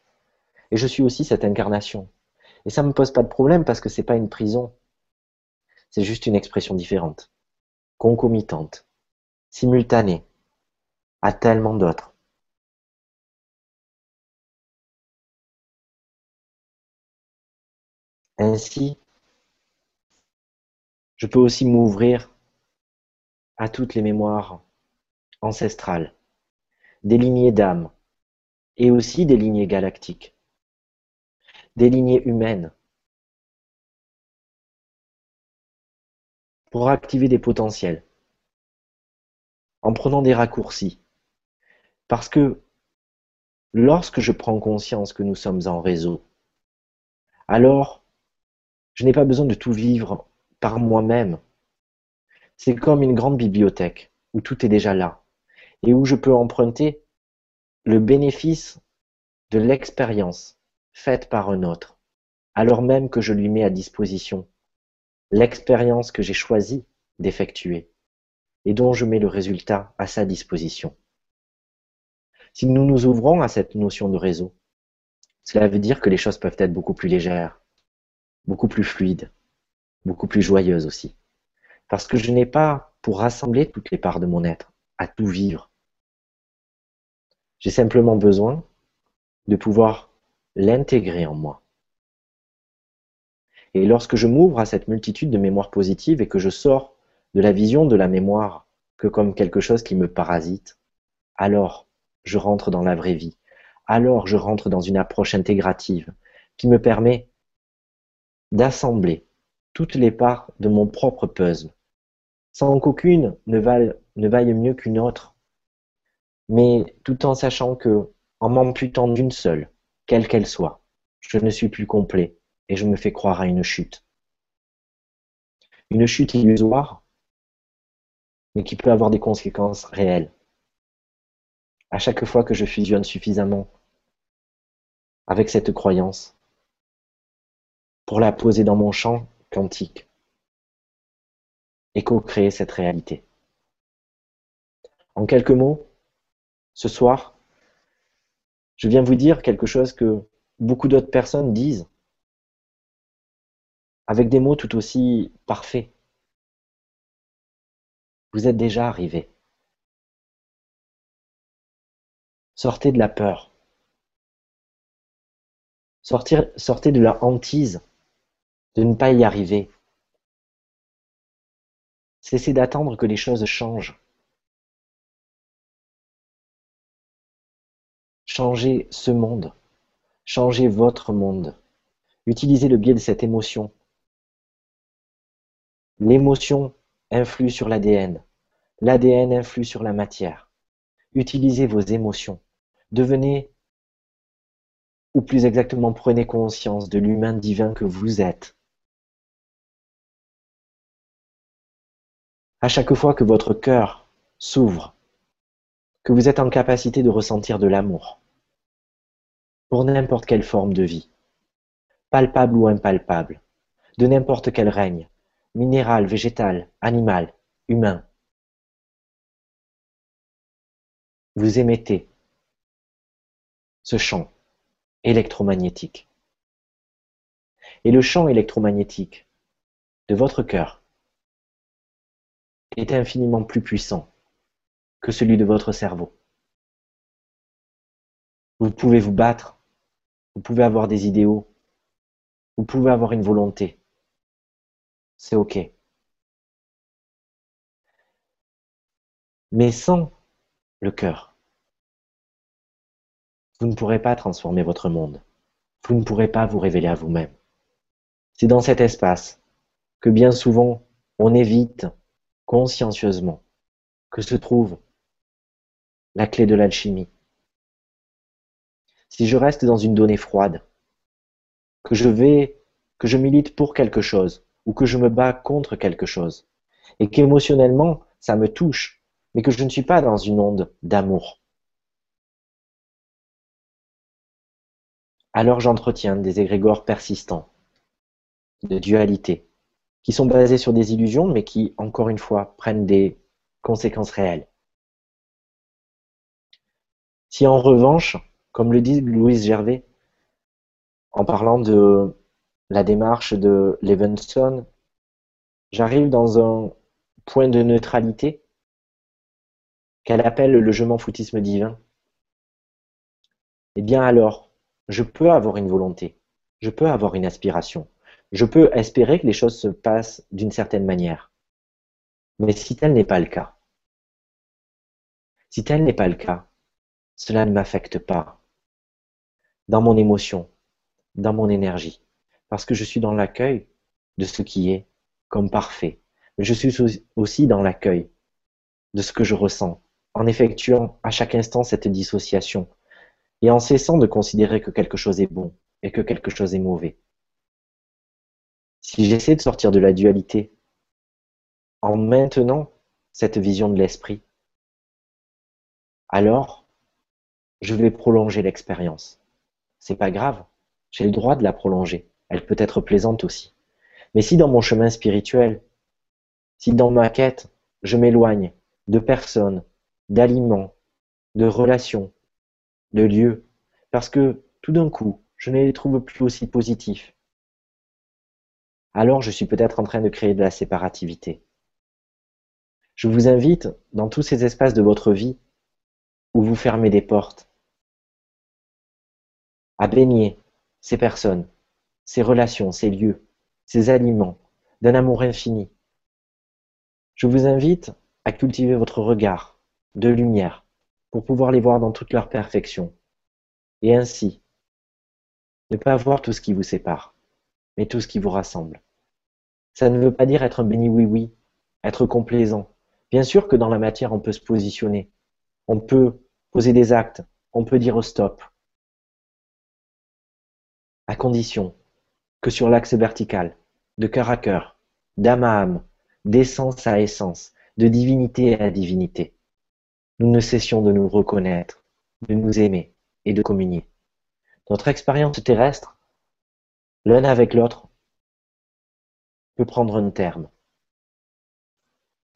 Et je suis aussi cette incarnation. Et ça ne me pose pas de problème parce que c'est pas une prison. C'est juste une expression différente, concomitante, simultanée, à tellement d'autres. Ainsi, je peux aussi m'ouvrir à toutes les mémoires ancestrales, des lignées d'âme et aussi des lignées galactiques, des lignées humaines, pour activer des potentiels, en prenant des raccourcis. Parce que lorsque je prends conscience que nous sommes en réseau, alors je n'ai pas besoin de tout vivre par moi-même. C'est comme une grande bibliothèque où tout est déjà là et où je peux emprunter le bénéfice de l'expérience faite par un autre, alors même que je lui mets à disposition l'expérience que j'ai choisi d'effectuer et dont je mets le résultat à sa disposition. Si nous nous ouvrons à cette notion de réseau, cela veut dire que les choses peuvent être beaucoup plus légères, beaucoup plus fluides, beaucoup plus joyeuses aussi. Parce que je n'ai pas pour rassembler toutes les parts de mon être, à tout vivre. J'ai simplement besoin de pouvoir l'intégrer en moi. Et lorsque je m'ouvre à cette multitude de mémoires positives et que je sors de la vision de la mémoire que comme quelque chose qui me parasite, alors je rentre dans la vraie vie. Alors je rentre dans une approche intégrative qui me permet d'assembler toutes les parts de mon propre puzzle, sans qu'aucune ne vaille, mieux qu'une autre, mais tout en sachant que, en m'amputant d'une seule, quelle qu'elle soit, je ne suis plus complet et je me fais croire à une chute. Une chute illusoire, mais qui peut avoir des conséquences réelles. À chaque fois que je fusionne suffisamment avec cette croyance pour la poser dans mon champ quantique et co-créer cette réalité. En quelques mots, ce soir, je viens vous dire quelque chose que beaucoup d'autres personnes disent avec des mots tout aussi parfaits. Vous êtes déjà arrivé. Sortez de la peur. sortez de la hantise de ne pas y arriver. Cessez d'attendre que les choses changent. Changez ce monde. Changez votre monde. Utilisez le biais de cette émotion L'émotion influe sur l'ADN. L'ADN influe sur la matière. Utilisez vos émotions. Devenez, ou plus exactement prenez conscience de l'humain divin que vous êtes. À chaque fois que votre cœur s'ouvre, que vous êtes en capacité de ressentir de l'amour pour n'importe quelle forme de vie, palpable ou impalpable, de n'importe quel règne, minéral, végétal, animal, humain. Vous émettez ce champ électromagnétique. Et le champ électromagnétique de votre cœur est infiniment plus puissant que celui de votre cerveau. Vous pouvez vous battre, vous pouvez avoir des idéaux, vous pouvez avoir une volonté, c'est OK. Mais sans le cœur, vous ne pourrez pas transformer votre monde. Vous ne pourrez pas vous révéler à vous-même. C'est dans cet espace que bien souvent on évite consciencieusement que se trouve la clé de l'alchimie. Si je reste dans une donnée froide, que je vais, que je milite pour quelque chose, ou que je me bats contre quelque chose, et qu'émotionnellement, ça me touche, mais que je ne suis pas dans une onde d'amour. Alors j'entretiens des égrégores persistants, de dualité, qui sont basés sur des illusions, mais qui, encore une fois, prennent des conséquences réelles. Si en revanche, comme le dit Louise Gervais, en parlant de la démarche de Levenson, j'arrive dans un point de neutralité qu'elle appelle le je m'en foutisme divin, eh bien alors, je peux avoir une volonté, je peux avoir une aspiration, je peux espérer que les choses se passent d'une certaine manière. Mais si tel n'est pas le cas, si tel n'est pas le cas, cela ne m'affecte pas dans mon émotion, dans mon énergie, parce que je suis dans l'accueil de ce qui est comme parfait. Je suis aussi dans l'accueil de ce que je ressens, en effectuant à chaque instant cette dissociation et en cessant de considérer que quelque chose est bon et que quelque chose est mauvais. Si j'essaie de sortir de la dualité en maintenant cette vision de l'esprit, alors je vais prolonger l'expérience. C'est pas grave, j'ai le droit de la prolonger. Elle peut être plaisante aussi. Mais si dans mon chemin spirituel, si dans ma quête, je m'éloigne de personnes, d'aliments, de relations, de lieux, parce que tout d'un coup, je ne les trouve plus aussi positifs, alors je suis peut-être en train de créer de la séparativité. Je vous invite, dans tous ces espaces de votre vie, où vous fermez des portes, à baigner ces personnes, ces relations, ces lieux, ces aliments, d'un amour infini. Je vous invite à cultiver votre regard de lumière pour pouvoir les voir dans toute leur perfection. Et ainsi, ne pas voir tout ce qui vous sépare, mais tout ce qui vous rassemble. Ça ne veut pas dire être un béni oui-oui, être complaisant. Bien sûr que dans la matière, on peut se positionner. On peut poser des actes. On peut dire stop. À condition que sur l'axe vertical, de cœur à cœur, d'âme à âme, d'essence à essence, de divinité à divinité, nous ne cessions de nous reconnaître, de nous aimer et de communier. Notre expérience terrestre, l'un avec l'autre, peut prendre un terme.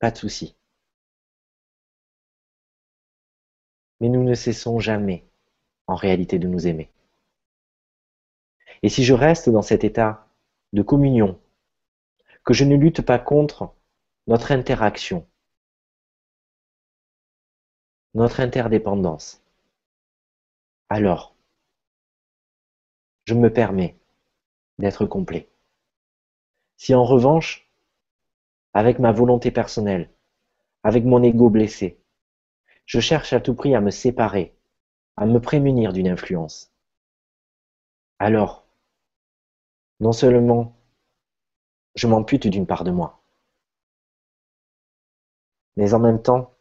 Pas de souci. Mais nous ne cessons jamais, en réalité, de nous aimer. Et si je reste dans cet état de communion, que je ne lutte pas contre notre interaction, notre interdépendance, alors je me permets d'être complet. Si en revanche, avec ma volonté personnelle, avec mon ego blessé, je cherche à tout prix à me séparer, à me prémunir d'une influence, alors, non seulement je m'ampute d'une part de moi, mais en même temps,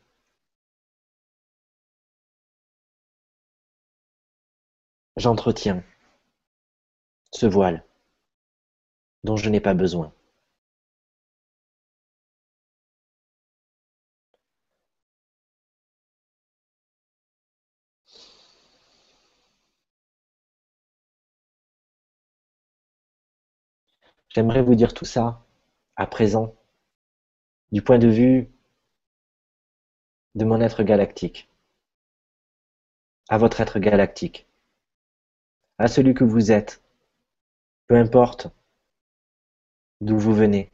j'entretiens ce voile dont je n'ai pas besoin. J'aimerais vous dire tout ça à présent du point de vue de mon être galactique, à votre être galactique, à celui que vous êtes, peu importe d'où vous venez.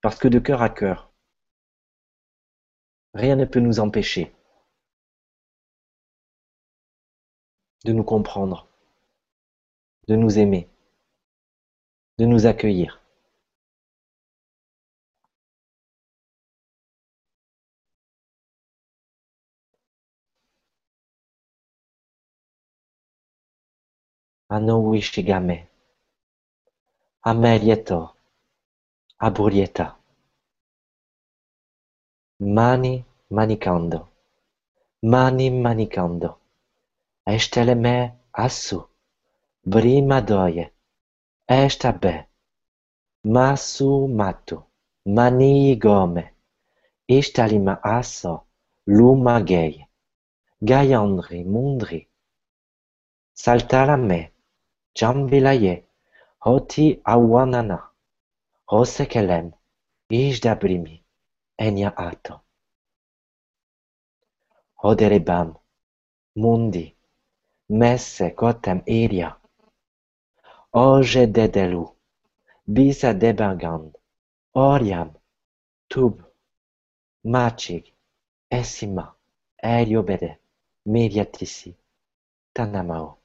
Parce que de cœur à cœur, rien ne peut nous empêcher de nous comprendre, de nous aimer, de nous accueillir. Anouishigame. Amelieto, Aburieta. Mani manicando, mani manicando, esteleme assu, brima doye, Esta be. Masu matu. Mani gome. Istalima aso. Luma gei. Gaiandri mundri. Saltala me. Jambilaye. Hoti awanana. Hose kelem. Isdabrimi. Enya ato. Hoderebam. Mundi. Messe kotem iria. Oje dedelu, bisa debagand, oriam, tub, machig, essima, eliobede, mediatisi, tanamao,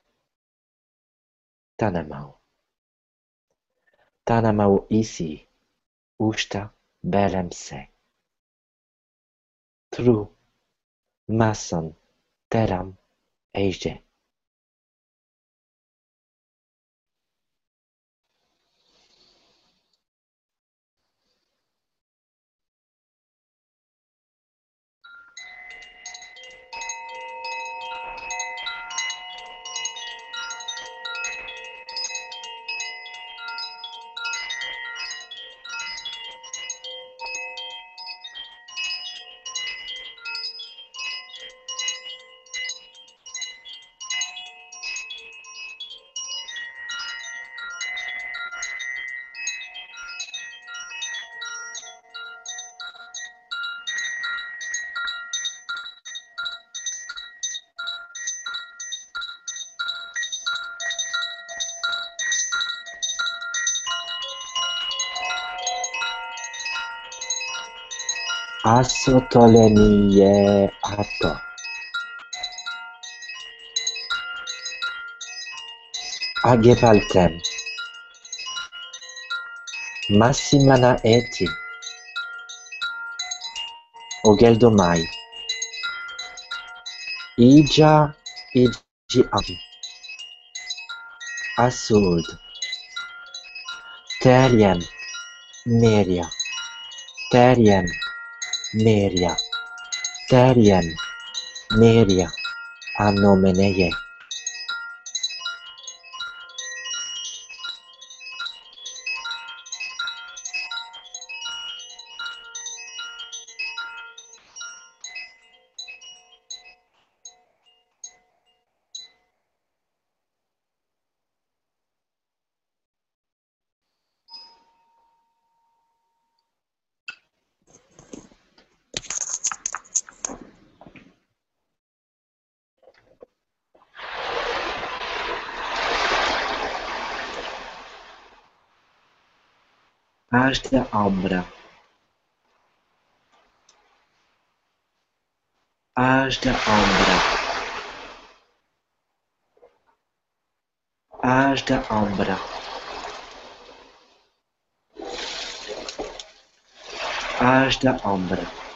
tanamao. Tanamao isi, usta belem se. Tru, masan, teram, eje. sotto le mie atto. Aghe paltem. Massimana eti. Ogel domai. Ija iji avi. Teriem. Terjem. Teriem. Terjem. Neria, Darien, Neria, Anomeneye. esta obra. Esta obra. Esta obra. Esta obra.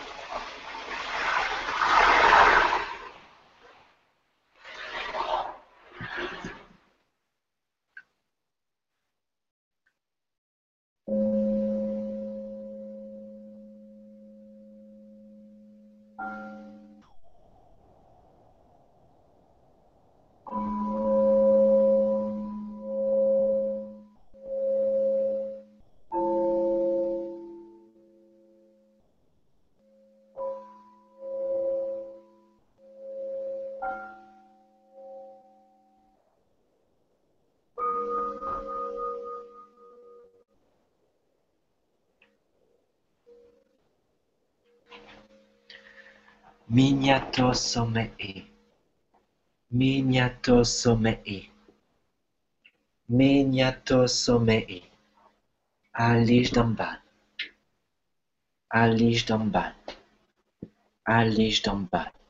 Haz de ombra. Haz de ombra. Miniatosomee. Miniatosomee. Miniatosomee. Alisdambal. Alisdambal. Alisdambal.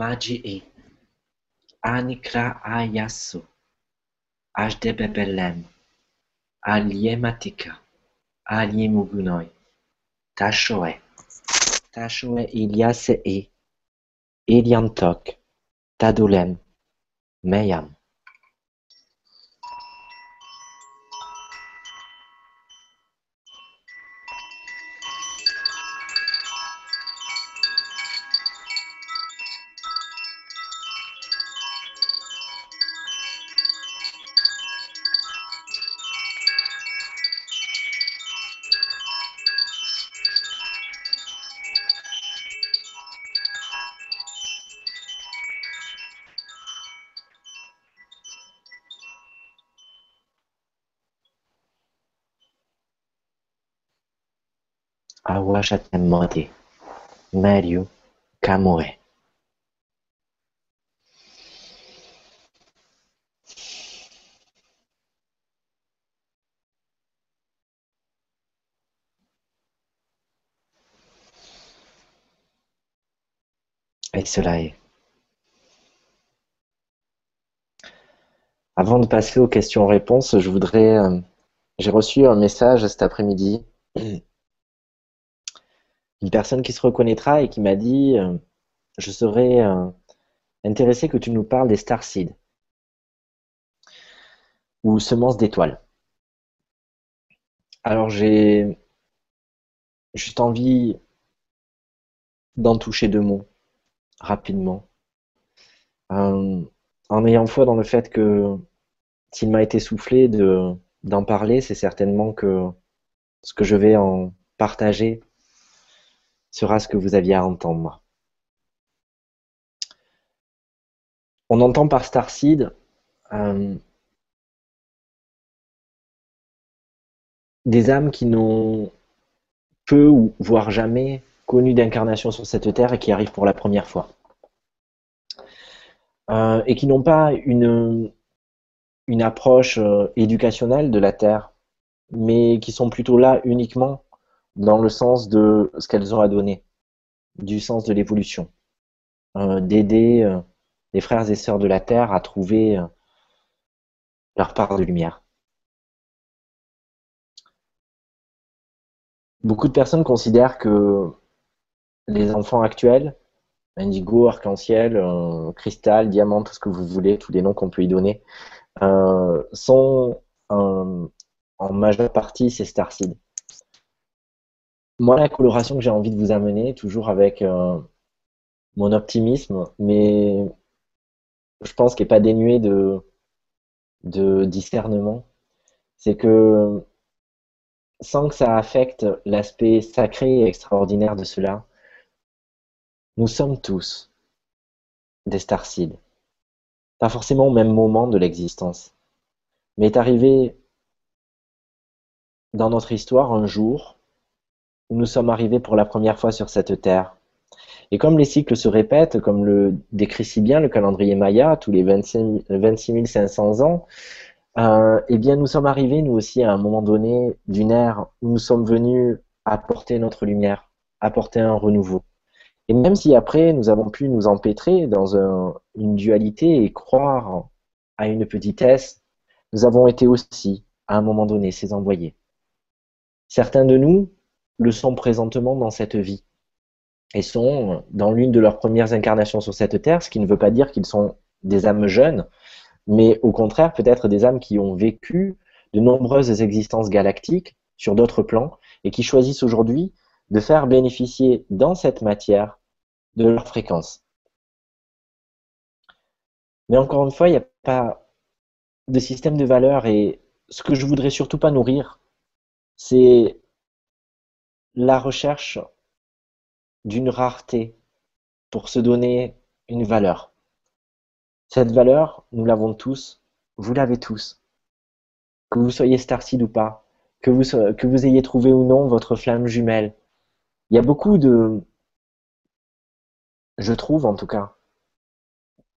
Magii, Anikra Ayasu, Ashdebebelem, Aliematika, Aliemugunoi, Tashoe, Tashoe Iliasei, Iliantok, Tadulem, Meyam. Awashatemoti, Mario Camoe. Et cela est. Avant de passer aux questions-réponses, je voudrais. euh, J'ai reçu un message cet après-midi [CLEARS THROAT] une personne qui se reconnaîtra et qui m'a dit euh, Je serais euh, intéressé que tu nous parles des starseeds ou semences d'étoiles. Alors j'ai juste envie d'en toucher deux mots rapidement, Euh, en ayant foi dans le fait que s'il m'a été soufflé de d'en parler, c'est certainement que ce que je vais en partager sera ce que vous aviez à entendre. On entend par Starseed euh, des âmes qui n'ont peu ou voire jamais connu d'incarnation sur cette terre et qui arrivent pour la première fois. Euh, et qui n'ont pas une, approche euh, éducationnelle de la terre, mais qui sont plutôt là uniquement dans le sens de ce qu'elles ont à donner, du sens de l'évolution, euh, d'aider euh, les frères et sœurs de la Terre à trouver euh, leur part de lumière. Beaucoup de personnes considèrent que les enfants actuels, indigo, arc-en-ciel, cristal, diamant, tout ce que vous voulez, tous les noms qu'on peut y donner, sont en majeure partie ces starseeds. Moi, la coloration que j'ai envie de vous amener, toujours avec euh, mon optimisme, mais je pense qu'il n'est pas dénué de, discernement, c'est que sans que ça affecte l'aspect sacré et extraordinaire de cela, nous sommes tous des starseeds. Pas forcément au même moment de l'existence, mais est arrivé dans notre histoire un jour où nous sommes arrivés pour la première fois sur cette terre. Et comme les cycles se répètent, comme le décrit si bien le calendrier Maya, tous les 26 26 500 ans, euh, eh bien nous sommes arrivés nous aussi à un moment donné d'une ère où nous sommes venus apporter notre lumière, apporter un renouveau. Et même si après nous avons pu nous empêtrer dans un- une dualité et croire à une petitesse, nous avons été aussi, à un moment donné, ces envoyés. Certains de nous le sont présentement dans cette vie et sont dans l'une de leurs premières incarnations sur cette terre, ce qui ne veut pas dire qu'ils sont des âmes jeunes, mais au contraire peut-être des âmes qui ont vécu de nombreuses existences galactiques sur d'autres plans et qui choisissent aujourd'hui de faire bénéficier dans cette matière de leur fréquence. Mais encore une fois, il n'y a pas de système de valeur et ce que je voudrais surtout pas nourrir, c'est la recherche d'une rareté pour se donner une valeur. Cette valeur, nous l'avons tous, vous l'avez tous. Que vous soyez Starseed ou pas, que vous, que vous ayez trouvé ou non votre flamme jumelle. Il y a beaucoup de, je trouve en tout cas,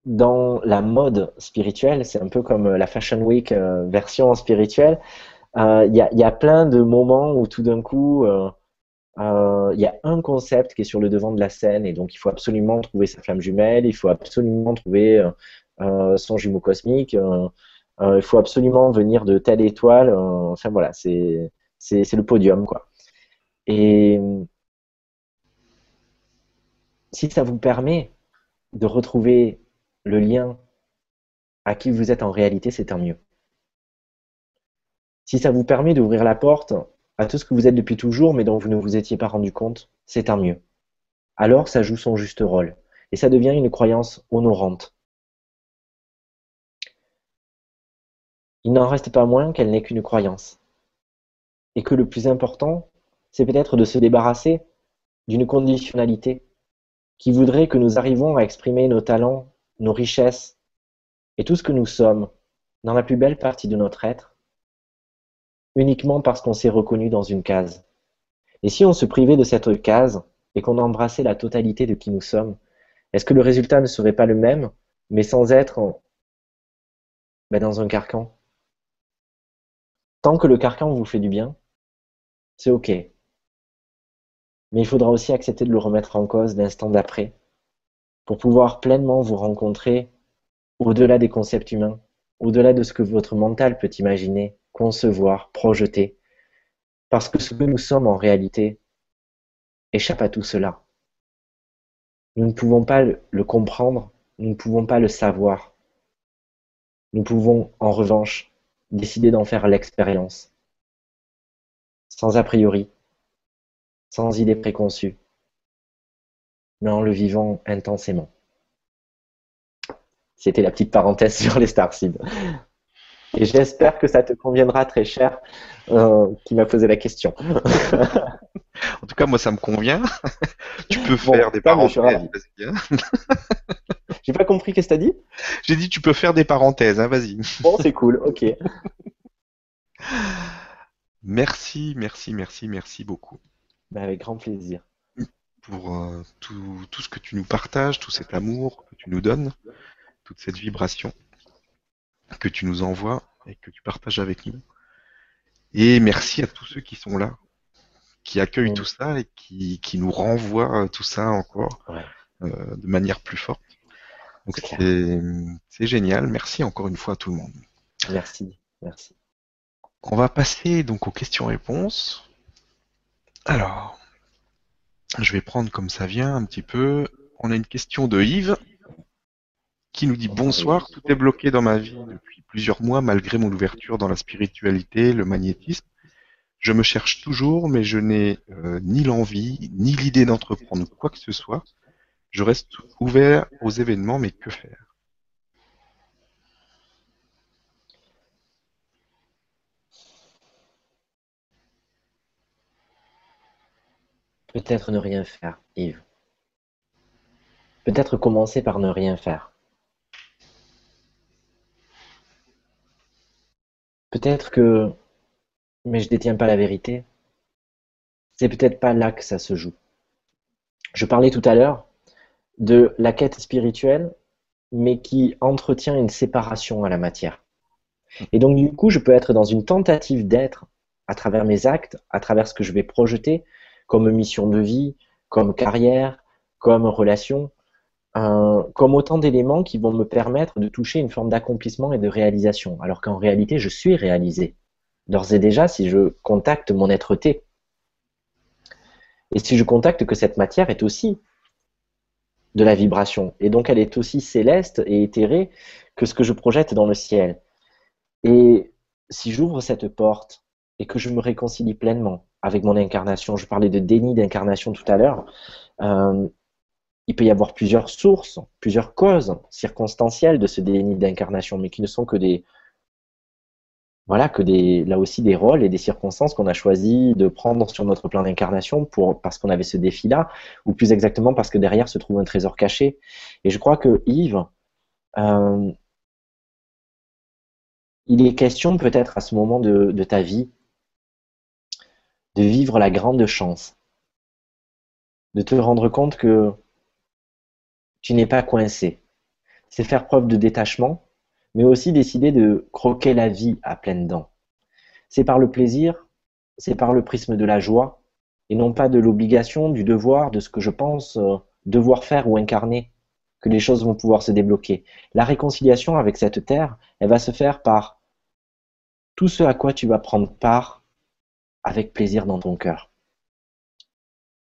dans la mode spirituelle, c'est un peu comme la Fashion Week euh, version spirituelle, euh, il y a, y a plein de moments où tout d'un coup, euh, euh, il y a un concept qui est sur le devant de la scène et donc il faut absolument trouver sa flamme jumelle, il faut absolument trouver euh, euh, son jumeau cosmique, il faut absolument venir de telle étoile. enfin voilà, c'est c'est le podium quoi. Et si ça vous permet de retrouver le lien à qui vous êtes en réalité, c'est tant mieux. Si ça vous permet d'ouvrir la porte à tout ce que vous êtes depuis toujours, mais dont vous ne vous étiez pas rendu compte, c'est tant mieux. Alors ça joue son juste rôle, et ça devient une croyance honorante. Il n'en reste pas moins qu'elle n'est qu'une croyance. Et que le plus important, c'est peut-être de se débarrasser d'une conditionnalité qui voudrait que nous arrivions à exprimer nos talents, nos richesses et tout ce que nous sommes dans la plus belle partie de notre être uniquement parce qu'on s'est reconnu dans une case. Et si on se privait de cette case et qu'on embrassait la totalité de qui nous sommes, est-ce que le résultat ne serait pas le même, mais sans être ben, dans un carcan? Tant que le carcan vous fait du bien, c'est OK. Mais il faudra aussi accepter de le remettre en cause l'instant d'après pour pouvoir pleinement vous rencontrer au-delà des concepts humains, au-delà de ce que votre mental peut imaginer, concevoir, projeter, parce que ce que nous sommes en réalité échappe à tout cela. Nous ne pouvons pas le comprendre, nous ne pouvons pas le savoir. Nous pouvons, en revanche, décider d'en faire l'expérience, sans a priori, sans idée préconçue, mais en le vivant intensément. C'était la petite parenthèse sur les starseeds. Et j'espère que ça te conviendra très cher euh, qui m'a posé la question. en tout cas, moi, ça me convient. tu peux faire des parenthèses. Hein. [LAUGHS] J'ai pas compris qu'est-ce que t'as dit? J'ai dit tu peux faire des parenthèses, hein, vas-y. Bon, c'est cool, ok. [LAUGHS] Merci, merci, merci, merci beaucoup. Bah, avec grand plaisir. Pour euh, tout, tout ce que tu nous partages, tout cet amour que tu nous donnes, toute cette vibration que tu nous envoies et que tu partages avec nous. Et merci à tous ceux qui sont là, qui accueillent tout ça et qui, qui, nous renvoient tout ça encore euh, de manière plus forte. Donc c'est génial. Merci encore une fois à tout le monde. Merci, merci. On va passer donc aux questions-réponses. Alors, je vais prendre comme ça vient un petit peu. On a une question de Yves qui nous dit bonsoir, tout est bloqué dans ma vie depuis plusieurs mois malgré mon ouverture dans la spiritualité, le magnétisme. Je me cherche toujours, mais je n'ai euh, ni l'envie, ni l'idée d'entreprendre quoi que ce soit. Je reste ouvert aux événements, mais que faire? Peut-être ne rien faire, Yves. Peut-être commencer par ne rien faire. Peut-être que, mais je détiens pas la vérité. C'est peut-être pas là que ça se joue. Je parlais tout à l'heure de la quête spirituelle, mais qui entretient une séparation à la matière. Et donc du coup, je peux être dans une tentative d'être à travers mes actes, à travers ce que je vais projeter comme mission de vie, comme carrière, comme relation, comme autant d'éléments qui vont me permettre de toucher une forme d'accomplissement et de réalisation, alors qu'en réalité, je suis réalisé. D'ores et déjà, si je contacte mon être-té, et si je contacte que cette matière est aussi de la vibration, et donc elle est aussi céleste et éthérée que ce que je projette dans le ciel. Et si j'ouvre cette porte et que je me réconcilie pleinement avec mon incarnation, je parlais de déni d'incarnation tout à l'heure, euh, il peut y avoir plusieurs sources, plusieurs causes circonstancielles de ce déni d'incarnation, mais qui ne sont que des, voilà, que des, là aussi des rôles et des circonstances qu'on a choisi de prendre sur notre plan d'incarnation parce qu'on avait ce défi-là, ou plus exactement parce que derrière se trouve un trésor caché. Et je crois que Yves, euh, il est question peut-être à ce moment de ta vie de vivre la grande chance, de te rendre compte que tu n'es pas coincé. C'est faire preuve de détachement, mais aussi décider de croquer la vie à pleines dents. C'est par le plaisir, c'est par le prisme de la joie, et non pas de l'obligation, du devoir, de ce que je pense euh, devoir faire ou incarner, que les choses vont pouvoir se débloquer. La réconciliation avec cette terre, elle va se faire par tout ce à quoi tu vas prendre part avec plaisir dans ton cœur.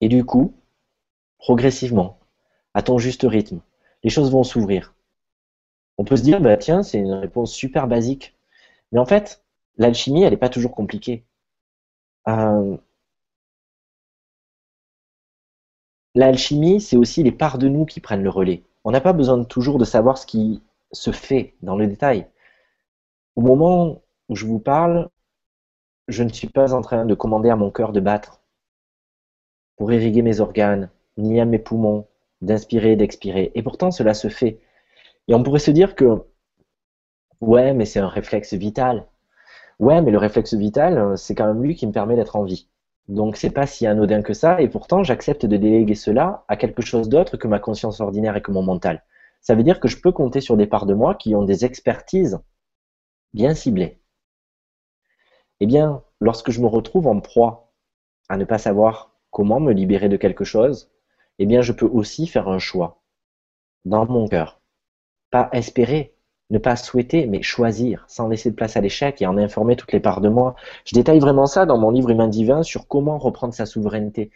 Et du coup, progressivement, à ton juste rythme, les choses vont s'ouvrir. On peut se dire, bah, tiens, c'est une réponse super basique. Mais en fait, l'alchimie, elle n'est pas toujours compliquée. Euh, l'alchimie, c'est aussi les parts de nous qui prennent le relais. On n'a pas besoin toujours de savoir ce qui se fait dans le détail. Au moment où je vous parle, je ne suis pas en train de commander à mon cœur de battre pour irriguer mes organes, ni à mes poumons d'inspirer d'expirer. Et pourtant, cela se fait. Et on pourrait se dire que, ouais, mais c'est un réflexe vital. Ouais, mais le réflexe vital, c'est quand même lui qui me permet d'être en vie. Donc c'est pas si anodin que ça, et pourtant j'accepte de déléguer cela à quelque chose d'autre que ma conscience ordinaire et que mon mental. Ça veut dire que je peux compter sur des parts de moi qui ont des expertises bien ciblées. Eh bien, lorsque je me retrouve en proie à ne pas savoir comment me libérer de quelque chose, eh bien je peux aussi faire un choix dans mon cœur. Pas espérer, ne pas souhaiter, mais choisir, sans laisser de place à l'échec et en informer toutes les parts de moi. Je détaille vraiment ça dans mon livre Humain Divin sur comment reprendre sa souveraineté.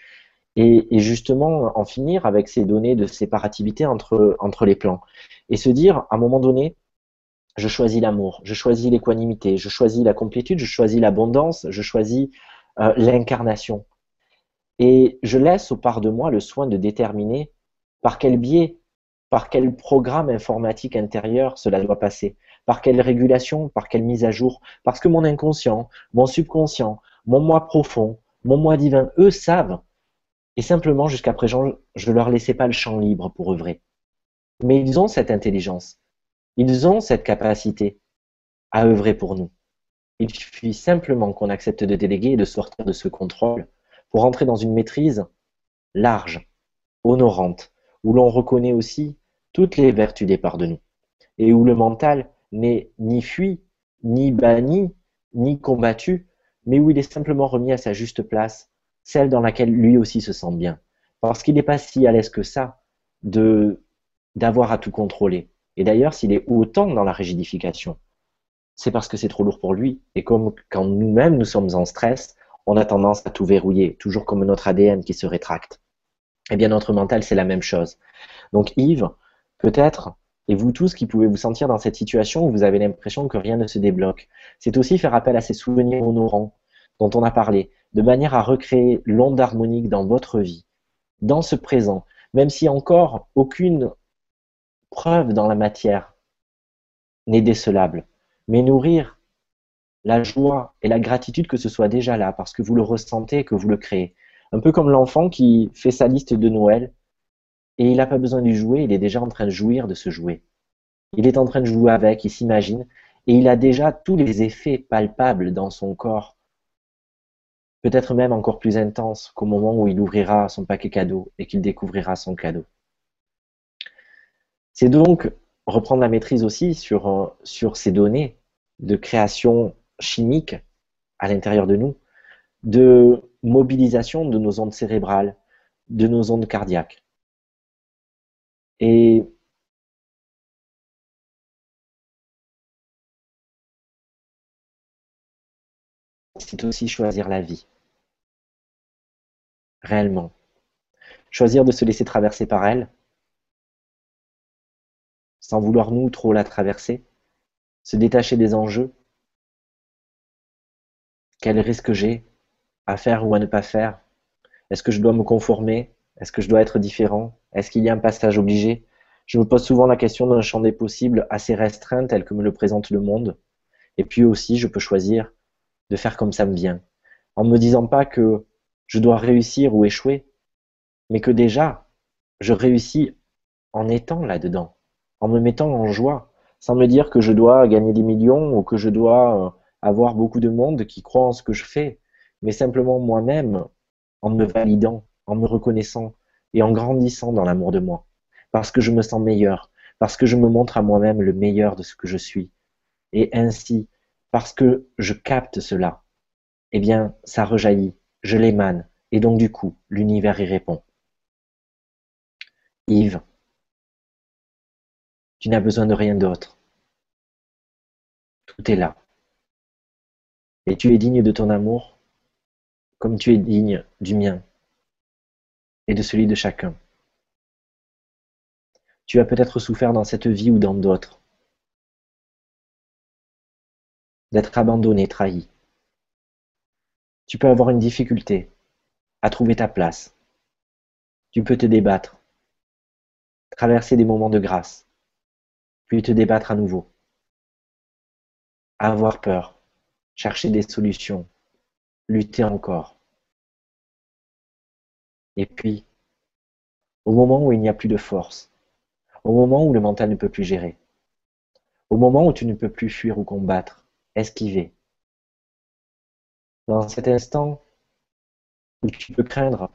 Et, justement en finir avec ces données de séparativité entre, entre les plans. Et se dire, à un moment donné, je choisis l'amour, je choisis l'équanimité, je choisis la complétude, je choisis l'abondance, je choisis euh, l'incarnation. Et je laisse aux parts de moi le soin de déterminer par quel biais par quel programme informatique intérieur cela doit passer, par quelle régulation, par quelle mise à jour, parce que mon inconscient, mon subconscient, mon moi profond, mon moi divin, eux savent. Et simplement, jusqu'à présent, je ne leur laissais pas le champ libre pour œuvrer. Mais ils ont cette intelligence, ils ont cette capacité à œuvrer pour nous. Il suffit simplement qu'on accepte de déléguer et de sortir de ce contrôle pour entrer dans une maîtrise large, honorante, où l'on reconnaît aussi toutes les vertus des parts de nous, et où le mental n'est ni fui, ni banni, ni combattu, mais où il est simplement remis à sa juste place, celle dans laquelle lui aussi se sent bien. Parce qu'il n'est pas si à l'aise que ça de d'avoir à tout contrôler. Et d'ailleurs, s'il est autant dans la rigidification, c'est parce que c'est trop lourd pour lui. Et comme quand nous-mêmes nous sommes en stress, on a tendance à tout verrouiller, toujours comme notre ADN qui se rétracte. Eh bien, notre mental, c'est la même chose. Donc Yves, peut-être, et vous tous qui pouvez vous sentir dans cette situation où vous avez l'impression que rien ne se débloque, c'est aussi faire appel à ces souvenirs honorants dont on a parlé, de manière à recréer l'onde harmonique dans votre vie, dans ce présent, même si encore aucune preuve dans la matière n'est décelable, mais nourrir la joie et la gratitude que ce soit déjà là, parce que vous le ressentez, que vous le créez. Un peu comme l'enfant qui fait sa liste de Noël et il n'a pas besoin de jouer, il est déjà en train de jouir de ce jouet. Il est en train de jouer avec, il s'imagine, et il a déjà tous les effets palpables dans son corps, peut-être même encore plus intenses qu'au moment où il ouvrira son paquet cadeau et qu'il découvrira son cadeau. C'est donc reprendre la maîtrise aussi sur, euh, sur ces données de création chimique à l'intérieur de nous, de mobilisation de nos ondes cérébrales, de nos ondes cardiaques. Et c'est aussi choisir la vie. Réellement. Choisir de se laisser traverser par elle, sans vouloir nous trop la traverser, se détacher des enjeux. Quel risque j'ai à faire ou à ne pas faire? Est-ce que je dois me conformer? Est-ce que je dois être différent? Est-ce qu'il y a un passage obligé? Je me pose souvent la question d'un champ des possibles assez restreint tel que me le présente le monde. Et puis aussi, je peux choisir de faire comme ça me vient. En me disant pas que je dois réussir ou échouer, mais que déjà, je réussis en étant là-dedans, en me mettant en joie, sans me dire que je dois gagner des millions ou que je dois euh, avoir beaucoup de monde qui croit en ce que je fais, mais simplement moi-même, en me validant, en me reconnaissant, et en grandissant dans l'amour de moi, parce que je me sens meilleur, parce que je me montre à moi-même le meilleur de ce que je suis. Et ainsi, parce que je capte cela, eh bien, ça rejaillit, je l'émane, Et donc du coup, l'univers y répond. Yves, tu n'as besoin de rien d'autre. Tout est là. Et tu es digne de ton amour comme tu es digne du mien et de celui de chacun. Tu as peut-être souffert dans cette vie ou dans d'autres d'être abandonné, trahi. Tu peux avoir une difficulté à trouver ta place. Tu peux te débattre, traverser des moments de grâce, puis te débattre à nouveau. Avoir peur, chercher des solutions, lutter encore. Et puis, au moment où il n'y a plus de force, au moment où le mental ne peut plus gérer, au moment où tu ne peux plus fuir ou combattre, esquiver, dans cet instant où tu peux craindre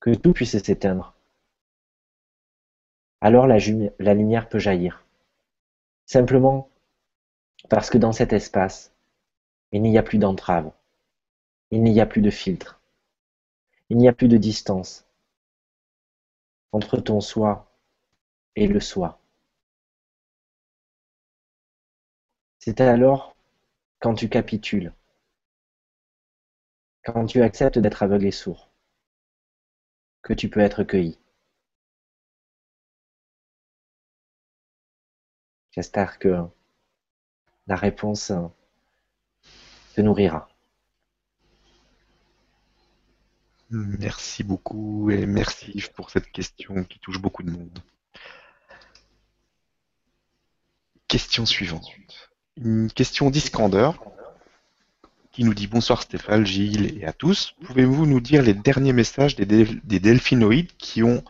que tout puisse s'éteindre, alors la, lumière peut jaillir. Simplement parce que dans cet espace, il n'y a plus d'entrave, il n'y a plus de filtre, il n'y a plus de distance entre ton soi et le soi. C'est alors quand tu capitules, quand tu acceptes d'être aveugle et sourd, que tu peux être cueilli. J'espère que la réponse nourrira. Merci beaucoup et merci pour cette question qui touche beaucoup de monde. Question suivante. Une question d'Iskander qui nous dit bonsoir Stéphane, Gilles et à tous. Pouvez-vous nous dire les derniers messages des, delphinoïdes ont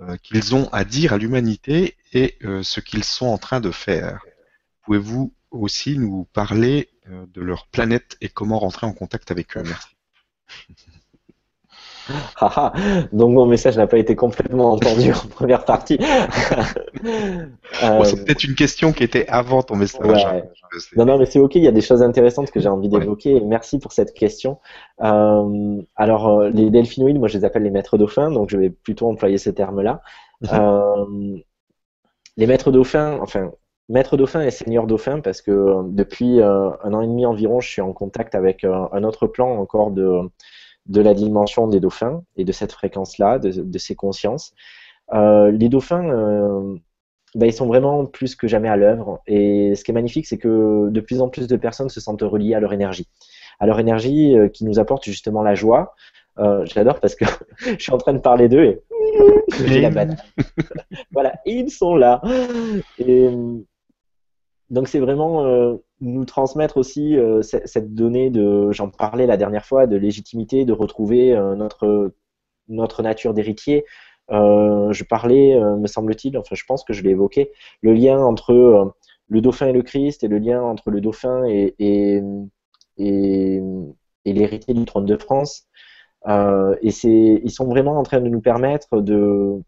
euh, qu'ils ont à dire à l'humanité et euh, ce qu'ils sont en train de faire? Pouvez-vous aussi nous parler de leur planète et comment rentrer en contact avec eux Merci. [LAUGHS] Donc mon message n'a pas été complètement entendu en première partie. [LAUGHS] c'est peut-être une question qui était avant ton message. Hein, non, non, mais c'est ok. Il y a des choses intéressantes que j'ai envie d'évoquer. Merci pour cette question. Euh, alors, euh, les delphinoïdes, moi, je les appelle les maîtres dauphins, donc je vais plutôt employer ce terme-là. [LAUGHS] Euh, les maîtres dauphins, enfin, maître dauphin et seigneur dauphin, parce que depuis un an et demi environ, je suis en contact avec un autre plan encore de de la dimension des dauphins et de cette fréquence-là, de, ces consciences. Euh, les dauphins, euh, bah, ils sont vraiment plus que jamais à l'œuvre. Et ce qui est magnifique, c'est que de plus en plus de personnes se sentent reliées à leur énergie. À leur énergie euh, qui nous apporte justement la joie. J'adore parce que [LAUGHS] je suis en train de parler d'eux et [LAUGHS] j'ai la batte. [LAUGHS] voilà, ils sont là. Et donc c'est vraiment nous transmettre aussi euh, cette donnée de, j'en parlais la dernière fois, de légitimité, de retrouver euh, notre, notre nature d'héritier. Euh, je parlais, me semble-t-il, enfin je pense que je l'ai évoqué, le lien entre le dauphin et le Christ et le lien entre le dauphin et, et, et, l'héritier du trône de France. et c'est, ils sont vraiment en train de nous permettre de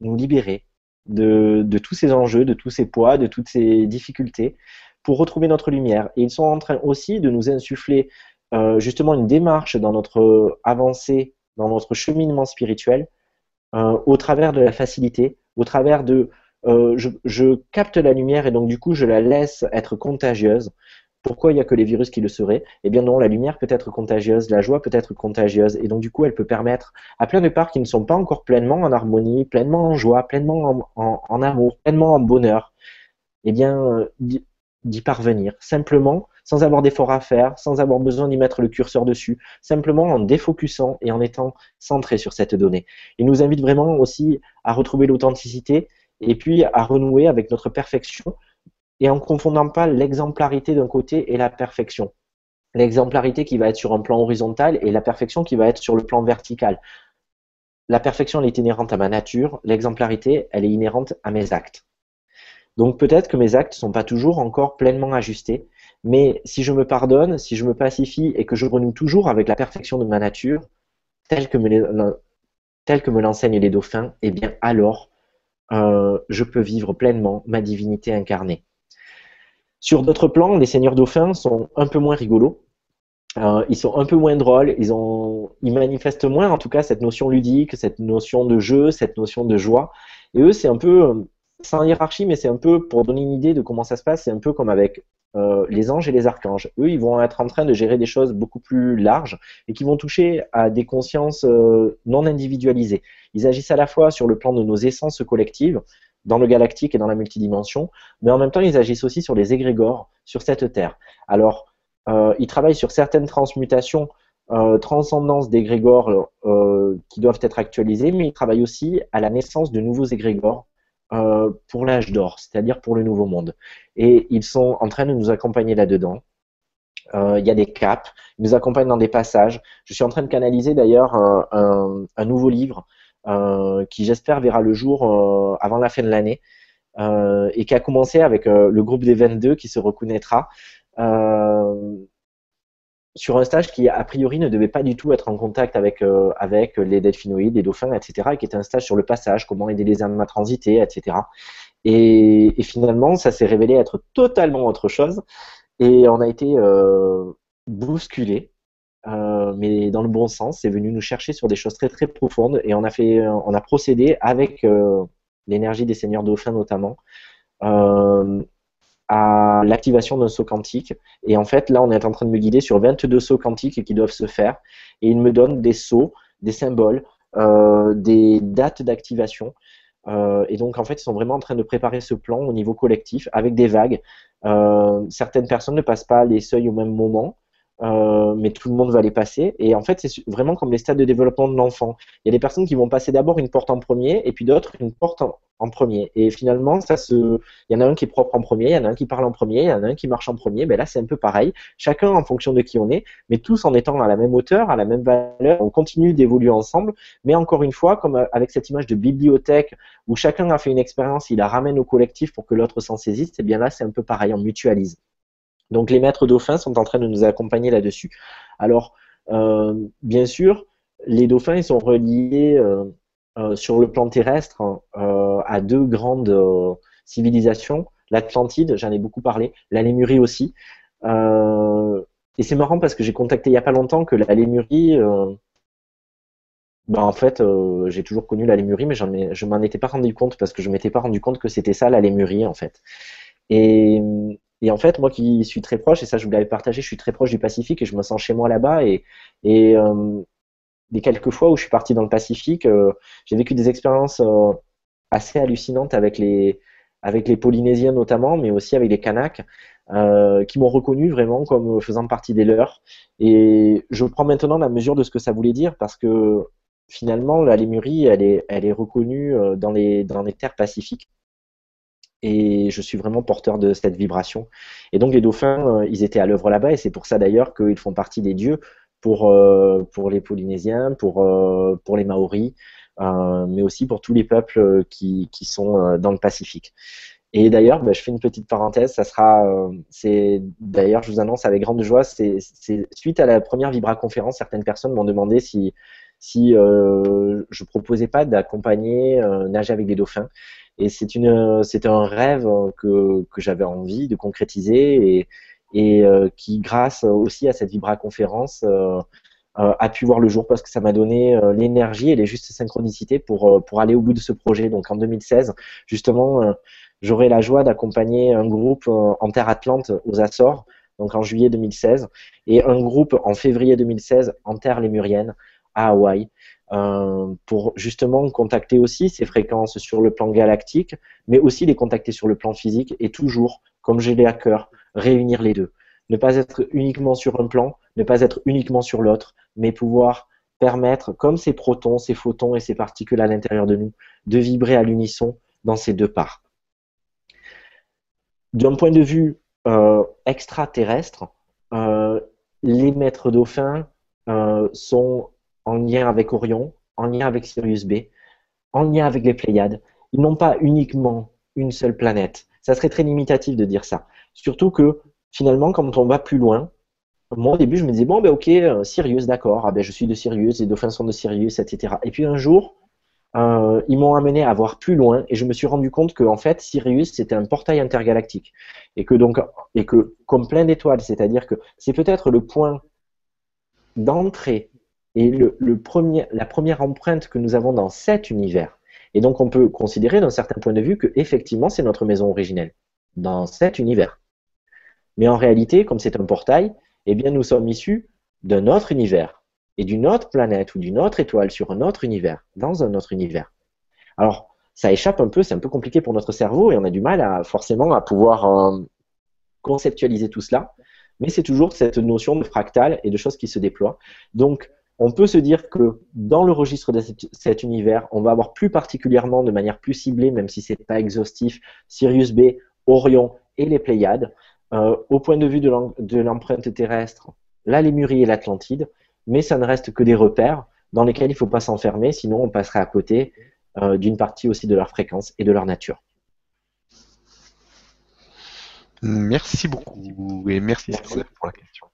nous libérer de, tous ces enjeux, de tous ces poids, de toutes ces difficultés, pour retrouver notre lumière. Et ils sont en train aussi de nous insuffler euh, justement une démarche dans notre avancée, dans notre cheminement spirituel, euh, au travers de la facilité, au travers de euh, je, capte la lumière et donc du coup je la laisse être contagieuse. Pourquoi il n'y a que les virus qui le seraient? Eh bien non, la lumière peut être contagieuse, la joie peut être contagieuse, et donc du coup elle peut permettre à plein de parts qui ne sont pas encore pleinement en harmonie, pleinement en joie, pleinement en, amour, pleinement en bonheur, eh bien d'y parvenir, simplement, sans avoir d'efforts à faire, sans avoir besoin d'y mettre le curseur dessus, simplement en défocusant et en étant centré sur cette donnée. Il nous invite vraiment aussi à retrouver l'authenticité et puis à renouer avec notre perfection et en confondant pas l'exemplarité d'un côté et la perfection. L'exemplarité qui va être sur un plan horizontal et la perfection qui va être sur le plan vertical. La perfection, elle est inhérente à ma nature, l'exemplarité, elle est inhérente à mes actes. Donc peut-être que mes actes ne sont pas toujours encore pleinement ajustés, mais si je me pardonne, si je me pacifie et que je renoue toujours avec la perfection de ma nature, telle que me, l'enseignent les dauphins, eh bien alors euh, je peux vivre pleinement ma divinité incarnée. Sur d'autres plans, les seigneurs dauphins sont un peu moins rigolos. Euh, ils sont un peu moins drôles, ils, ont, manifestent moins en tout cas cette notion ludique, cette notion de jeu, cette notion de joie. Et eux, c'est un peu, euh, sans hiérarchie, mais c'est un peu, pour donner une idée de comment ça se passe, c'est un peu comme avec euh, les anges et les archanges. Eux, ils vont être en train de gérer des choses beaucoup plus larges et qui vont toucher à des consciences non individualisées. Ils agissent à la fois sur le plan de nos essences collectives, dans le galactique et dans la multidimension, mais en même temps, ils agissent aussi sur les égrégores, sur cette Terre. Alors, euh, ils travaillent sur certaines transmutations, euh, transcendance d'égrégores euh, qui doivent être actualisés, mais ils travaillent aussi à la naissance de nouveaux égrégores euh, pour l'âge d'or, c'est-à-dire pour le nouveau monde. Et ils sont en train de nous accompagner là-dedans. Il y a des caps, ils nous accompagnent dans des passages. Je suis en train de canaliser d'ailleurs un, nouveau livre qui j'espère verra le jour euh, avant la fin de l'année et qui a commencé avec le groupe des 22 qui se reconnaîtra. Euh, sur un stage qui a priori ne devait pas du tout être en contact avec, euh, avec les delphinoïdes, les dauphins, etc., et qui était un stage sur le passage, comment aider les âmes à transiter, etc. Et, et finalement, ça s'est révélé être totalement autre chose, et on a été euh, bousculé, euh, mais dans le bon sens. C'est venu nous chercher sur des choses très très profondes, et on a fait, on a procédé avec euh, l'énergie des seigneurs dauphins notamment. Euh, à l'activation d'un saut quantique. Et en fait, là, on est en train de me guider sur 22 sauts quantiques qui doivent se faire. Et il me donne des sauts, des symboles, euh, des dates d'activation. Euh, et donc, en fait, ils sont vraiment en train de préparer ce plan au niveau collectif avec des vagues. Euh, certaines personnes ne passent pas les seuils au même moment. Euh, mais tout le monde va les passer. Et en fait, c'est vraiment comme les stades de développement de l'enfant. Il y a des personnes qui vont passer d'abord une porte en premier, et puis d'autres une porte en, premier. Et finalement, ça se, il y en a un qui est propre en premier, il y en a un qui parle en premier, il y en a un qui marche en premier. Ben là, c'est un peu pareil. Chacun en fonction de qui on est, mais tous en étant à la même hauteur, à la même valeur. On continue d'évoluer ensemble. Mais encore une fois, comme euh, avec cette image de bibliothèque où chacun a fait une expérience, il la ramène au collectif pour que l'autre s'en saisisse. Et bien là, c'est un peu pareil. On mutualise. Donc les maîtres dauphins sont en train de nous accompagner là-dessus. Alors, euh, bien sûr, les dauphins ils sont reliés euh, euh, sur le plan terrestre à deux grandes civilisations. L'Atlantide, j'en ai beaucoup parlé, la Lémurie aussi. Et c'est marrant parce que j'ai contacté il n'y a pas longtemps que la Lémurie, bah en fait, j'ai toujours connu la Lémurie, mais ai, je m'en étais pas rendu compte parce que je m'étais pas rendu compte que c'était ça la Lémurie en fait. Et et en fait, moi qui suis très proche, et ça je vous l'avais partagé, je suis très proche du Pacifique et je me sens chez moi là-bas. Et, et euh, les quelques fois où je suis parti dans le Pacifique, euh, j'ai vécu des expériences euh, assez hallucinantes avec les, Polynésiens notamment, mais aussi avec les Kanaks, euh, qui m'ont reconnu vraiment comme faisant partie des leurs. Et je prends maintenant la mesure de ce que ça voulait dire parce que finalement, la Lémurie, elle est, reconnue euh, dans les terres pacifiques et je suis vraiment porteur de cette vibration. Et donc les dauphins, euh, ils étaient à l'œuvre là-bas, et c'est pour ça d'ailleurs qu'ils font partie des dieux pour, euh, pour les Polynésiens, pour, euh, pour les Maoris, mais aussi pour tous les peuples qui, qui sont dans le Pacifique. Et d'ailleurs, bah, je fais une petite parenthèse, ça sera, c'est d'ailleurs, je vous annonce avec grande joie, c'est suite à la première Vibra conférence, certaines personnes m'ont demandé si si je proposais pas d'accompagner nager avec des dauphins. Et c'est une, c'est un rêve que, que j'avais envie de concrétiser et, euh, qui, grâce aussi à cette Vibra conférence, euh, euh, a pu voir le jour parce que ça m'a donné l'énergie et les justes synchronicités pour, pour aller au bout de ce projet. Donc en 2016, justement, j'aurai la joie d'accompagner un groupe en Terre Atlante aux Açores, donc en juillet 2016, et un groupe en février 2016 en Terre Lémurienne à Hawaï. Euh, pour justement contacter aussi ces fréquences sur le plan galactique, mais aussi les contacter sur le plan physique et toujours, comme j'ai l'ai à cœur, réunir les deux. Ne pas être uniquement sur un plan, ne pas être uniquement sur l'autre, mais pouvoir permettre, comme ces protons, ces photons et ces particules à l'intérieur de nous, de vibrer à l'unisson dans ces deux parts. D'un point de vue euh, extraterrestre, euh, les maîtres dauphins sont en lien avec Orion, en lien avec Sirius B, en lien avec les Pléiades. Ils n'ont pas uniquement une seule planète. Ça serait très limitatif de dire ça. Surtout que finalement, quand on va plus loin, moi au début je me disais bon ben ok euh, Sirius d'accord, ah ben je suis de Sirius, les dauphins sont de Sirius, etc. Et puis un jour euh, ils m'ont amené à voir plus loin et je me suis rendu compte que en fait Sirius c'était un portail intergalactique et que donc et que comme plein d'étoiles, c'est-à-dire que c'est peut-être le point d'entrée et le, premier, la première empreinte que nous avons dans cet univers. Et donc on peut considérer d'un certain point de vue que effectivement c'est notre maison originelle dans cet univers. Mais en réalité, comme c'est un portail, eh bien nous sommes issus d'un autre univers et d'une autre planète ou d'une autre étoile sur un autre univers, dans un autre univers. Alors, ça échappe un peu, c'est un peu compliqué pour notre cerveau et on a du mal à, forcément à pouvoir euh, conceptualiser tout cela, mais c'est toujours cette notion de fractal et de choses qui se déploient. Donc, on peut se dire que dans le registre de cet univers, on va avoir plus particulièrement, de manière plus ciblée, même si c'est pas exhaustif, Sirius B, Orion et les Pléiades. Euh, au point de vue de l'empreinte terrestre, la Lémurie et l'Atlantide, mais ça ne reste que des repères dans lesquels il ne faut pas s'enfermer, sinon on passerait à côté euh, d'une partie aussi de leur fréquence et de leur nature. Merci beaucoup et merci, pour la question.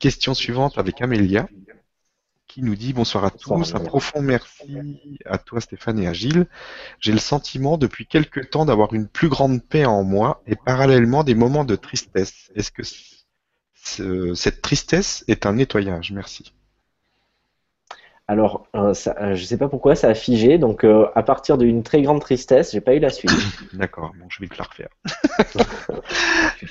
Question suivante avec Amélia qui nous dit bonsoir à tous, un profond merci à toi Stéphane et à Gilles. J'ai le sentiment depuis quelque temps d'avoir une plus grande paix en moi et parallèlement des moments de tristesse. Est-ce que cette tristesse est un nettoyage? Merci. Alors, euh, euh, je ne sais pas pourquoi ça a figé, donc euh, à partir d'une très grande tristesse, j'ai pas eu la suite. [LAUGHS] D'accord, bon, je vais te la refaire.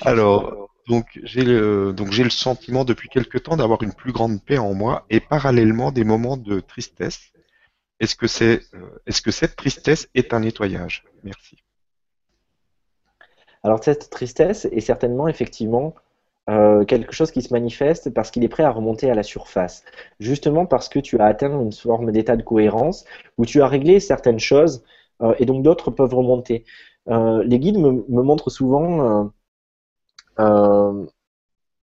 [LAUGHS] Alors, donc j'ai le donc j'ai le sentiment depuis quelque temps d'avoir une plus grande paix en moi et parallèlement des moments de tristesse. Est-ce que c'est est-ce que cette tristesse est un nettoyage? Merci. Alors cette tristesse est certainement effectivement euh, quelque chose qui se manifeste parce qu'il est prêt à remonter à la surface. Justement parce que tu as atteint une forme d'état de cohérence où tu as réglé certaines choses euh, et donc d'autres peuvent remonter. Euh, les guides me, montrent souvent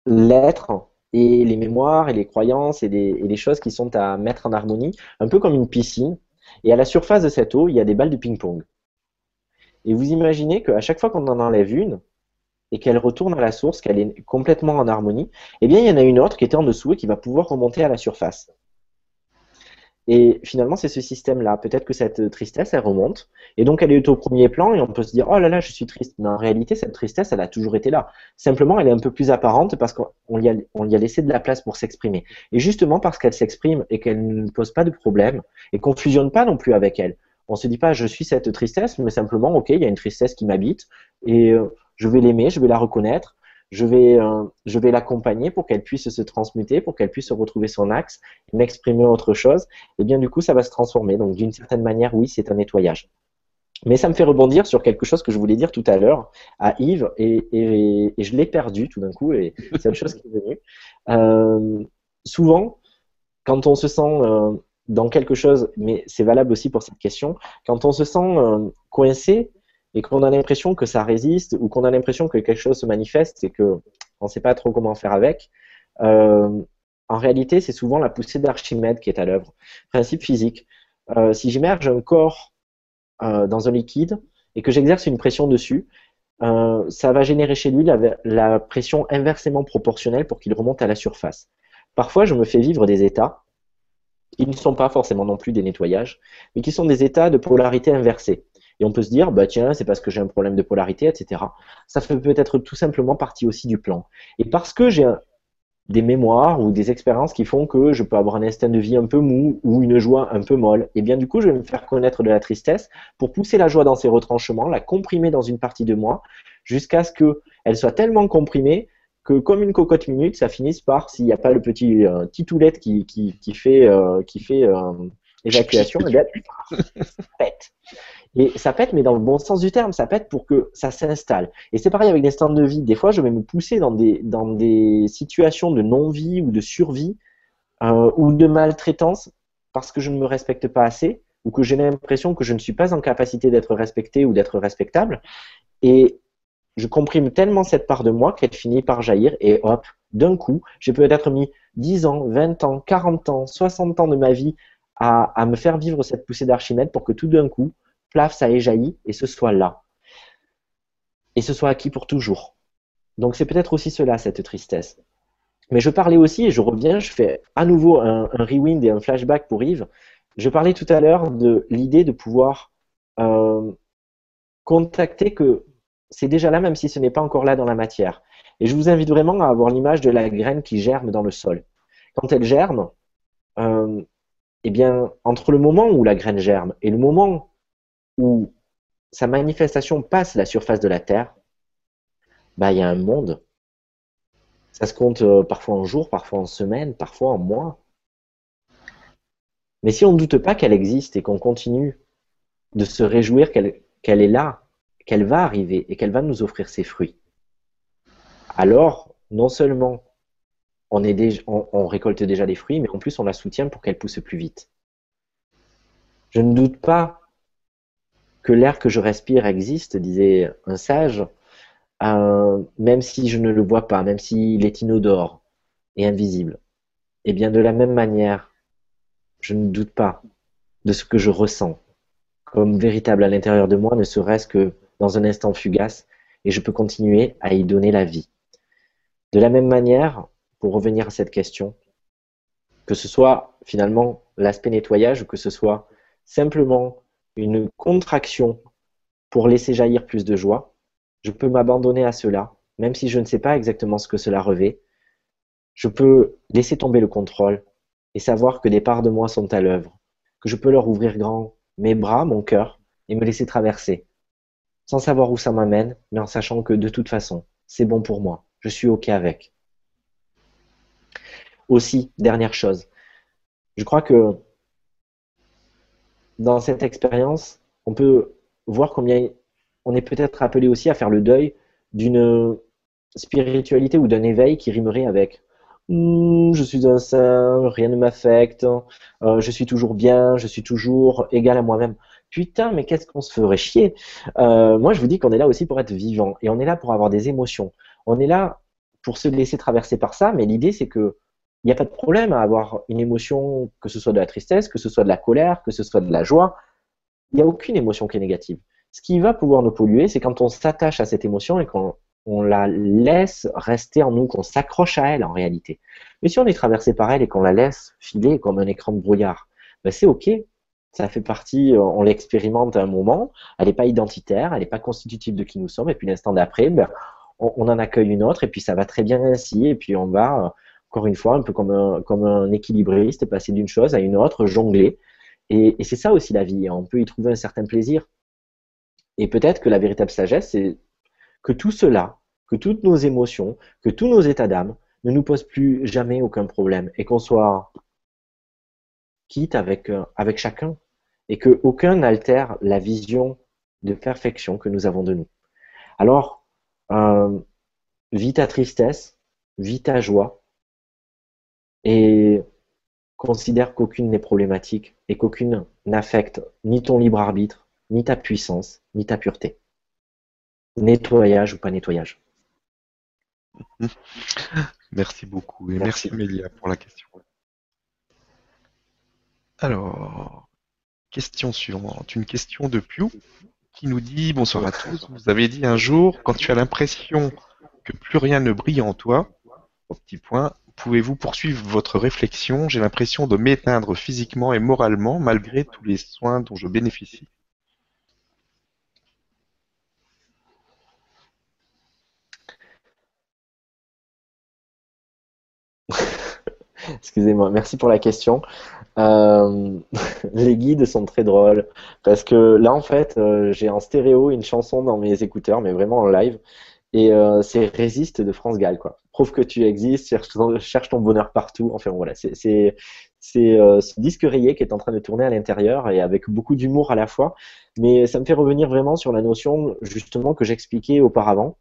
l'être et les mémoires et les croyances et, et les choses qui sont à mettre en harmonie, un peu comme une piscine. Et à la surface de cette eau, il y a des balles de ping-pong. Et vous imaginez qu'à chaque fois qu'on en enlève une, et qu'elle retourne à la source, qu'elle est complètement en harmonie, eh bien, il y en a une autre qui était en dessous et qui va pouvoir remonter à la surface. Et finalement, c'est ce système-là. Peut-être que cette tristesse, elle remonte, et donc elle est au premier plan, et on peut se dire, oh là là, je suis triste. Mais en réalité, cette tristesse, elle a toujours été là. Simplement, elle est un peu plus apparente parce qu'on y a laissé de la place pour s'exprimer. Et justement, parce qu'elle s'exprime et qu'elle ne pose pas de problème, et qu'on ne fusionne pas non plus avec elle. On ne se dit pas, je suis cette tristesse, mais simplement, ok, il y a une tristesse qui m'habite, et euh, je vais l'aimer, je vais la reconnaître, je vais, euh, vais l'accompagner pour qu'elle puisse se transmuter, pour qu'elle puisse retrouver son axe, m'exprimer autre chose, et bien du coup ça va se transformer. Donc d'une certaine manière, oui, c'est un nettoyage. Mais ça me fait rebondir sur quelque chose que je voulais dire tout à l'heure à Yves, et, je l'ai perdu tout d'un coup, et c'est autre chose qui est venue. Euh, souvent, quand on se sent euh, dans quelque chose, mais c'est valable aussi pour cette question, quand on se sent coincé, et qu'on a l'impression que ça résiste ou qu'on a l'impression que quelque chose se manifeste et qu'on ne sait pas trop comment faire avec, euh, en réalité, c'est souvent la poussée d'Archimède qui est à l'œuvre. Principe physique. Euh, si j'immerge un corps euh, dans un liquide et que j'exerce une pression dessus, ça va générer chez lui la, la pression inversement proportionnelle pour qu'il remonte à la surface. Parfois, je me fais vivre des états qui ne sont pas forcément non plus des nettoyages, mais qui sont des états de polarité inversée. Et on peut se dire, bah tiens, c'est parce que j'ai un problème de polarité, etc. Ça fait peut-être tout simplement partie aussi du plan. Et parce que j'ai des mémoires ou des expériences qui font que je peux avoir un instinct de vie un peu mou ou une joie un peu molle. Et bien du coup, je vais me faire connaître de la tristesse pour pousser la joie dans ses retranchements, la comprimer dans une partie de moi, jusqu'à ce qu'elle soit tellement comprimée que comme une cocotte minute, ça finisse par, s'il n'y a pas le petit euh, qui fait, euh, qui fait euh, évacuation, bien, ça [LAUGHS] pète. Et ça pète, mais dans le bon sens du terme, ça pète pour que ça s'installe. Et c'est pareil avec des stands de vie. Des fois, je vais me pousser dans des, dans des situations de non-vie ou de survie euh, ou de maltraitance parce que je ne me respecte pas assez ou que j'ai l'impression que je ne suis pas en capacité d'être respecté ou d'être respectable. Et je comprime tellement cette part de moi qu'elle finit par jaillir et hop, d'un coup, j'ai peut-être mis 10 ans, 20 ans, 40 ans, 60 ans de ma vie à, me faire vivre cette poussée d'Archimède pour que tout d'un coup, plaf, ça ait jailli et ce soit là. Et ce soit acquis pour toujours. Donc c'est peut-être aussi cela, cette tristesse. Mais je parlais aussi, et je reviens, je fais à nouveau un, rewind et un flashback pour Yves. Je parlais tout à l'heure de l'idée de pouvoir euh, contacter que c'est déjà là, même si ce n'est pas encore là dans la matière. Et je vous invite vraiment à avoir l'image de la graine qui germe dans le sol. Quand elle germe, euh, eh bien, entre le moment où la graine germe et le moment où sa manifestation passe la surface de la Terre, bah, il y a un monde. Ça se compte euh, parfois en jours, parfois en semaines, parfois en mois. Mais si on ne doute pas qu'elle existe et qu'on continue de se réjouir qu'elle est là, qu'elle va arriver et qu'elle va nous offrir ses fruits, alors non seulement on, récolte déjà des fruits, mais en plus on la soutient pour qu'elle pousse plus vite. Je ne doute pas que l'air que je respire existe, disait un sage, euh, même si je ne le vois pas, même s'il est inodore et invisible. Et bien de la même manière, je ne doute pas de ce que je ressens comme véritable à l'intérieur de moi, ne serait-ce que dans un instant fugace, et je peux continuer à y donner la vie. De la même manière, pour revenir à cette question, que ce soit finalement l'aspect nettoyage ou que ce soit simplement une contraction pour laisser jaillir plus de joie, je peux m'abandonner à cela, même si je ne sais pas exactement ce que cela revêt. Je peux laisser tomber le contrôle et savoir que des parts de moi sont à l'œuvre, que je peux leur ouvrir grand mes bras, mon cœur, et me laisser traverser, sans savoir où ça m'amène, mais en sachant que de toute façon, c'est bon pour moi, je suis OK avec. Aussi, dernière chose, je crois que dans cette expérience, on peut voir combien on est peut-être appelé aussi à faire le deuil d'une spiritualité ou d'un éveil qui rimerait avec hmm, je suis un saint, rien ne m'affecte, euh, je suis toujours bien, je suis toujours égal à moi-même. Putain, mais qu'est-ce qu'on se ferait chier? Euh, Moi, je vous dis qu'on est là aussi pour être vivant et on est là pour avoir des émotions. On est là pour se laisser traverser par ça, mais l'idée c'est que il n'y a pas de problème à avoir une émotion, que ce soit de la tristesse, que ce soit de la colère, que ce soit de la joie. Il n'y a aucune émotion qui est négative. Ce qui va pouvoir nous polluer, c'est quand on s'attache à cette émotion et qu'on la laisse rester en nous, qu'on s'accroche à elle en réalité. Mais si on est traversé par elle et qu'on la laisse filer comme un écran de brouillard, ben c'est ok. Ça fait partie, on l'expérimente à un moment, elle n'est pas identitaire, elle n'est pas constitutive de qui nous sommes, et puis l'instant d'après, ben, on, en accueille une autre, et puis ça va très bien ainsi, et puis on va encore une fois, un peu comme un, comme un équilibriste, passer d'une chose à une autre, jongler. Et, c'est ça aussi la vie. On peut y trouver un certain plaisir. Et peut-être que la véritable sagesse, c'est que tout cela, que toutes nos émotions, que tous nos états d'âme ne nous posent plus jamais aucun problème et qu'on soit quitte avec, euh, avec chacun et que aucun n'altère la vision de perfection que nous avons de nous. Alors, euh, vis ta tristesse, vis ta joie, et considère qu'aucune n'est problématique et qu'aucune n'affecte ni ton libre arbitre, ni ta puissance, ni ta pureté. Nettoyage ou pas nettoyage. [LAUGHS] Merci beaucoup et merci, Amélia pour la question. Alors, question suivante, une question de Piu qui nous dit bonsoir à tous. Vous avez dit un jour quand tu as l'impression que plus rien ne brille en toi, au petit point, pouvez-vous poursuivre votre réflexion? J'ai l'impression de m'éteindre physiquement et moralement malgré tous les soins dont je bénéficie. Excusez-moi, merci pour la question. Euh, [LAUGHS] les guides sont très drôles parce que là en fait euh, j'ai en stéréo une chanson dans mes écouteurs mais vraiment en live et euh, c'est Résiste de France Gall, quoi. Prouve que tu existes, cherche, ton bonheur partout. Enfin voilà, c'est euh, ce disque rayé qui est en train de tourner à l'intérieur et avec beaucoup d'humour à la fois. Mais ça me fait revenir vraiment sur la notion justement que j'expliquais auparavant.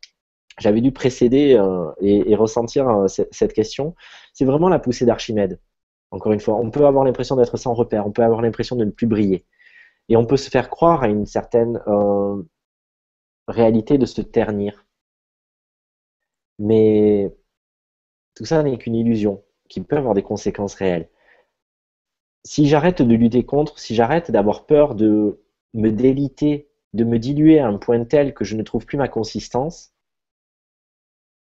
J'avais dû précéder euh, et, ressentir euh, cette question. C'est vraiment la poussée d'Archimède. Encore une fois, on peut avoir l'impression d'être sans repère, on peut avoir l'impression de ne plus briller. Et on peut se faire croire à une certaine euh, réalité de se ternir. Mais tout ça n'est qu'une illusion qui peut avoir des conséquences réelles. Si j'arrête de lutter contre, si j'arrête d'avoir peur de me déliter, de me diluer à un point tel que je ne trouve plus ma consistance,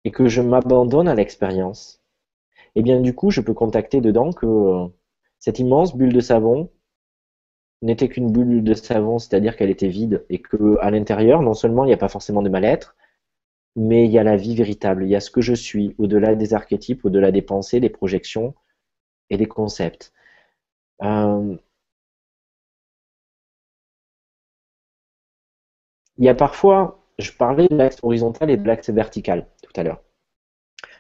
et que je m'abandonne à l'expérience, eh bien du coup je peux contacter dedans que euh, cette immense bulle de savon n'était qu'une bulle de savon, c'est-à-dire qu'elle était vide, et que à l'intérieur, non seulement il n'y a pas forcément de mal-être, mais il y a la vie véritable, il y a ce que je suis, au-delà des archétypes, au-delà des pensées, des projections et des concepts. Euh, il y a parfois, je parlais de l'axe horizontal et de l'axe vertical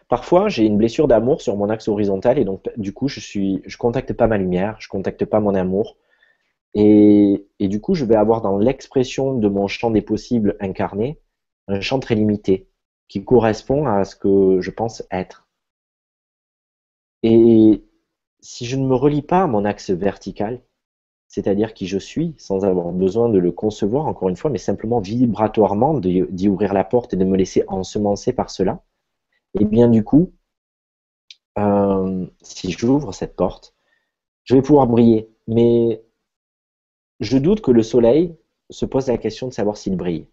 Parfois, j'ai une blessure d'amour sur mon axe horizontal et donc du coup, je suis, je contacte pas ma lumière, je contacte pas mon amour, et, et du coup, je vais avoir dans l'expression de mon champ des possibles incarné un champ très limité qui correspond à ce que je pense être. Et si je ne me relie pas à mon axe vertical, c'est-à-dire qui je suis, sans avoir besoin de le concevoir, encore une fois, mais simplement vibratoirement d'y ouvrir la porte et de me laisser ensemencer par cela, et eh bien du coup, euh, si j'ouvre cette porte, je vais pouvoir briller. Mais je doute que le soleil se pose la question de savoir s'il brille.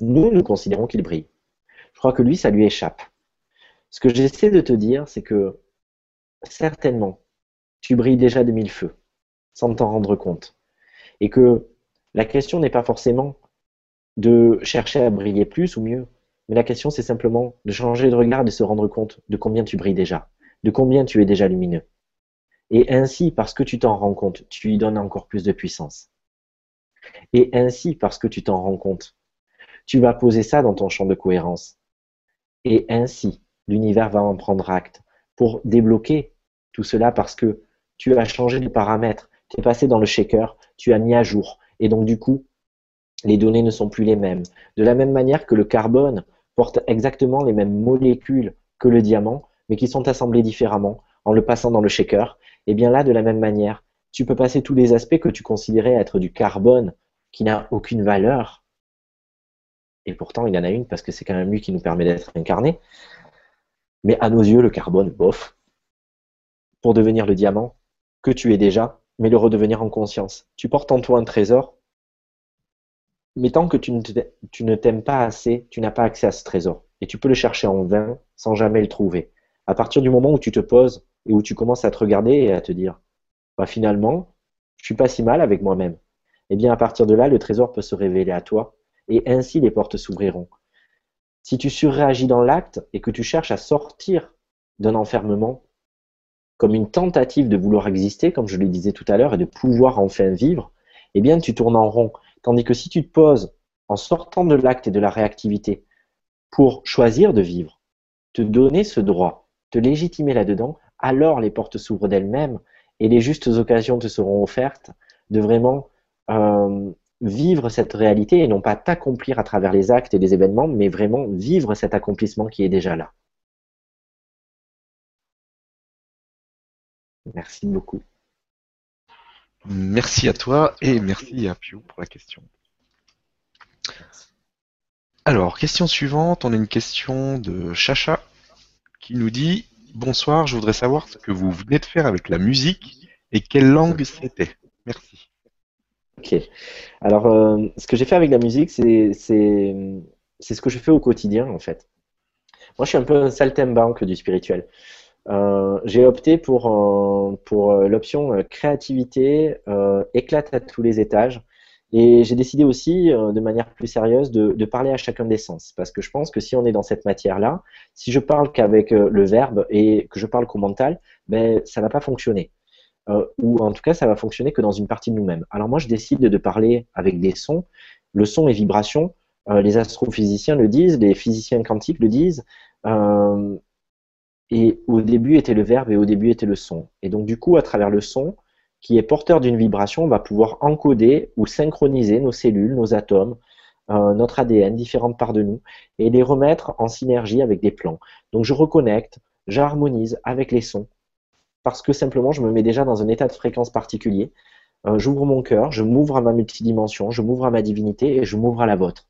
Nous, nous considérons qu'il brille. Je crois que lui, ça lui échappe. Ce que j'essaie de te dire, c'est que certainement, tu brilles déjà de mille feux, sans t'en rendre compte. Et que la question n'est pas forcément de chercher à briller plus ou mieux, mais la question, c'est simplement de changer de regard et de se rendre compte de combien tu brilles déjà, de combien tu es déjà lumineux. Et ainsi, parce que tu t'en rends compte, tu lui donnes encore plus de puissance. Et ainsi, parce que tu t'en rends compte, tu vas poser ça dans ton champ de cohérence. Et ainsi, l'univers va en prendre acte pour débloquer tout cela parce que tu as changé de paramètres, tu es passé dans le shaker, tu as mis à jour. Et donc, du coup, les données ne sont plus les mêmes. De la même manière que le carbone, portent exactement les mêmes molécules que le diamant, mais qui sont assemblées différemment en le passant dans le shaker. Et bien là, de la même manière, tu peux passer tous les aspects que tu considérais être du carbone qui n'a aucune valeur. Et pourtant, il y en a une parce que c'est quand même lui qui nous permet d'être incarné. Mais à nos yeux, le carbone, bof, pour devenir le diamant que tu es déjà, mais le redevenir en conscience. Tu portes en toi un trésor mais tant que tu ne t'aimes pas assez, tu n'as pas accès à ce trésor. Et tu peux le chercher en vain sans jamais le trouver. À partir du moment où tu te poses et où tu commences à te regarder et à te dire, bah, finalement, je suis pas si mal avec moi-même. Eh bien, à partir de là, le trésor peut se révéler à toi et ainsi les portes s'ouvriront. Si tu surréagis dans l'acte et que tu cherches à sortir d'un enfermement comme une tentative de vouloir exister, comme je le disais tout à l'heure, et de pouvoir enfin vivre, eh bien, tu tournes en rond Tandis que si tu te poses en sortant de l'acte et de la réactivité pour choisir de vivre, te donner ce droit, te légitimer là-dedans, alors les portes s'ouvrent d'elles-mêmes et les justes occasions te seront offertes de vraiment euh, vivre cette réalité et non pas t'accomplir à travers les actes et les événements, mais vraiment vivre cet accomplissement qui est déjà là. Merci beaucoup. Merci à toi et merci à Pio pour la question. Alors, question suivante, on a une question de Chacha qui nous dit Bonsoir, je voudrais savoir ce que vous venez de faire avec la musique et quelle langue c'était. Merci. Ok. Alors, euh, ce que j'ai fait avec la musique, c'est ce que je fais au quotidien en fait. Moi, je suis un peu un saltimbanque du spirituel. Euh, j'ai opté pour, euh, pour euh, l'option créativité, éclate à tous les étages. Et j'ai décidé aussi, de manière plus sérieuse, de, de, parler à chacun des sens. Parce que je pense que si on est dans cette matière-là, si je parle qu'avec le verbe et que je parle qu'au mental, ben, ça va pas fonctionner. ou en tout cas, ça va fonctionner que dans une partie de nous-mêmes. Alors moi, je décide de parler avec des sons. Le son et vibration, les astrophysiciens le disent, les physiciens quantiques le disent. Et au début était le verbe et au début était le son. Et donc du coup, à travers le son, qui est porteur d'une vibration, on va pouvoir encoder ou synchroniser nos cellules, nos atomes, euh, notre ADN, différentes parts de nous, et les remettre en synergie avec des plans. Donc je reconnecte, j'harmonise avec les sons, parce que simplement je me mets déjà dans un état de fréquence particulier. Euh, j'ouvre mon cœur, je m'ouvre à ma multidimension, je m'ouvre à ma divinité et je m'ouvre à la vôtre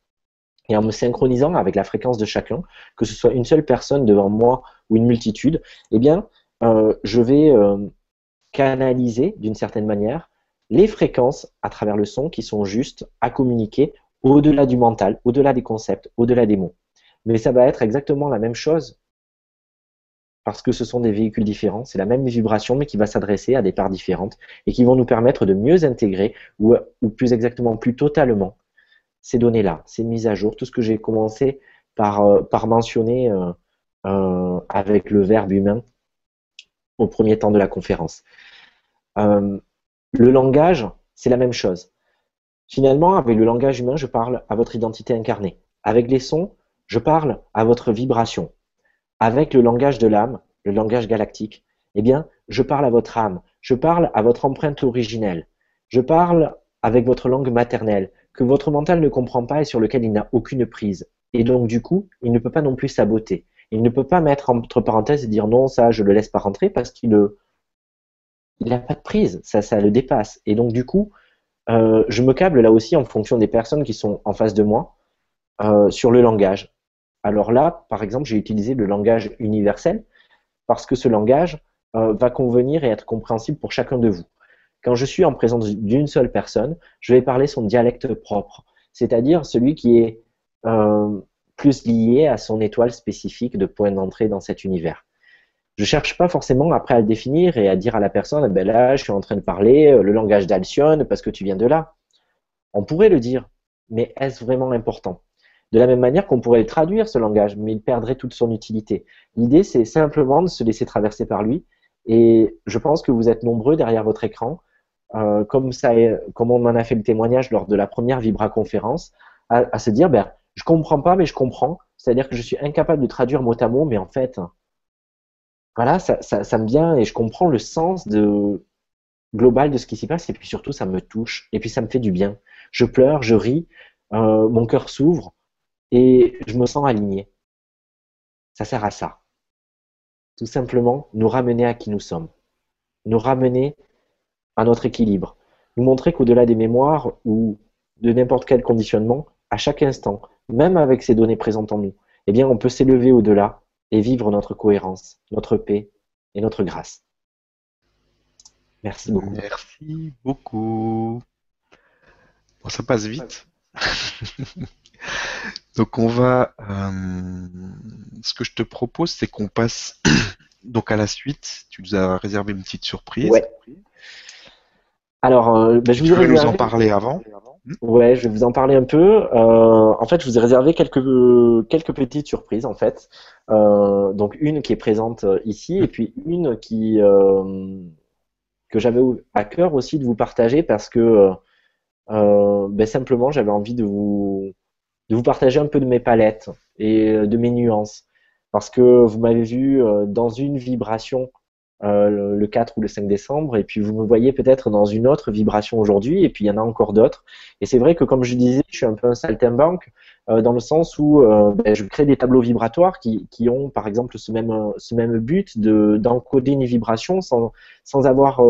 et en me synchronisant avec la fréquence de chacun, que ce soit une seule personne devant moi ou une multitude, eh bien, euh, je vais euh, canaliser d'une certaine manière les fréquences à travers le son qui sont justes à communiquer au-delà du mental, au-delà des concepts, au-delà des mots. Mais ça va être exactement la même chose parce que ce sont des véhicules différents, c'est la même vibration mais qui va s'adresser à des parts différentes et qui vont nous permettre de mieux intégrer ou, ou plus exactement plus totalement ces données-là, ces mises à jour, tout ce que j'ai commencé par, euh, mentionner euh, avec le verbe humain au premier temps de la conférence. le langage, c'est la même chose. Finalement, avec le langage humain, je parle à votre identité incarnée. Avec les sons, je parle à votre vibration. Avec le langage de l'âme, le langage galactique, eh bien, je parle à votre âme, je parle à votre empreinte originelle, je parle avec votre langue maternelle, que votre mental ne comprend pas et sur lequel il n'a aucune prise. Et donc, du coup, il ne peut pas non plus saboter. Il ne peut pas mettre entre parenthèses et dire non, ça, je le laisse pas rentrer parce qu'il n'a pas de prise, ça, le dépasse. Et donc, du coup, euh, je me câble là aussi en fonction des personnes qui sont en face de moi euh, sur le langage. Alors là, par exemple, j'ai utilisé le langage universel parce que ce langage euh, va convenir et être compréhensible pour chacun de vous. Quand je suis en présence d'une seule personne, je vais parler son dialecte propre, c'est-à-dire celui qui est euh, plus lié à son étoile spécifique de point d'entrée dans cet univers. Je cherche pas forcément après à le définir et à dire à la personne, ben là, je suis en train de parler euh, le langage d'Alcyone parce que tu viens de là. On pourrait le dire, mais est-ce vraiment important? De la même manière qu'on pourrait le traduire, ce langage, mais il perdrait toute son utilité. L'idée, c'est simplement de se laisser traverser par lui. Et je pense que vous êtes nombreux derrière votre écran euh, comme, on en a fait le témoignage lors de la première Vibra conférence, à, se dire, ben, je comprends pas, mais je comprends. C'est-à-dire que je suis incapable de traduire mot à mot, mais en fait, voilà, ça, ça, ça me vient et je comprends le sens de, global de ce qui s'y passe et puis surtout ça me touche et puis ça me fait du bien. Je pleure, je ris, euh, mon cœur s'ouvre et je me sens aligné. Ça sert à ça. Tout simplement nous ramener à qui nous sommes. Nous ramener à notre équilibre. Nous montrer qu'au-delà des mémoires ou de n'importe quel conditionnement, à chaque instant, même avec ces données présentes en nous, eh bien, on peut s'élever au-delà et vivre notre cohérence, notre paix et notre grâce. Merci beaucoup. Merci beaucoup. Bon, ça passe vite. [LAUGHS] donc on va. Euh, ce que je te propose, c'est qu'on passe [CLEARS THROAT] donc à la suite. Tu nous as réservé une petite surprise. Ouais. Alors, euh, ben, je vous nous en parler avant. Ouais, je vais vous en parler un peu. Euh, en fait, je vous ai réservé quelques quelques petites surprises en fait. Euh, donc une qui est présente ici et puis une qui que j'avais à cœur aussi de vous partager parce que ben, simplement j'avais envie de vous de vous partager un peu de mes palettes et de mes nuances parce que vous m'avez vu dans une vibration euh, le 4 ou le 5 décembre, et puis vous me voyez peut-être dans une autre vibration aujourd'hui, et puis il y en a encore d'autres. Et c'est vrai que, comme je disais, je suis un peu un saltimbanque, euh, dans le sens où euh, ben, je crée des tableaux vibratoires qui, qui, ont, par exemple, ce même, ce même but de d'encoder une vibration sans, sans avoir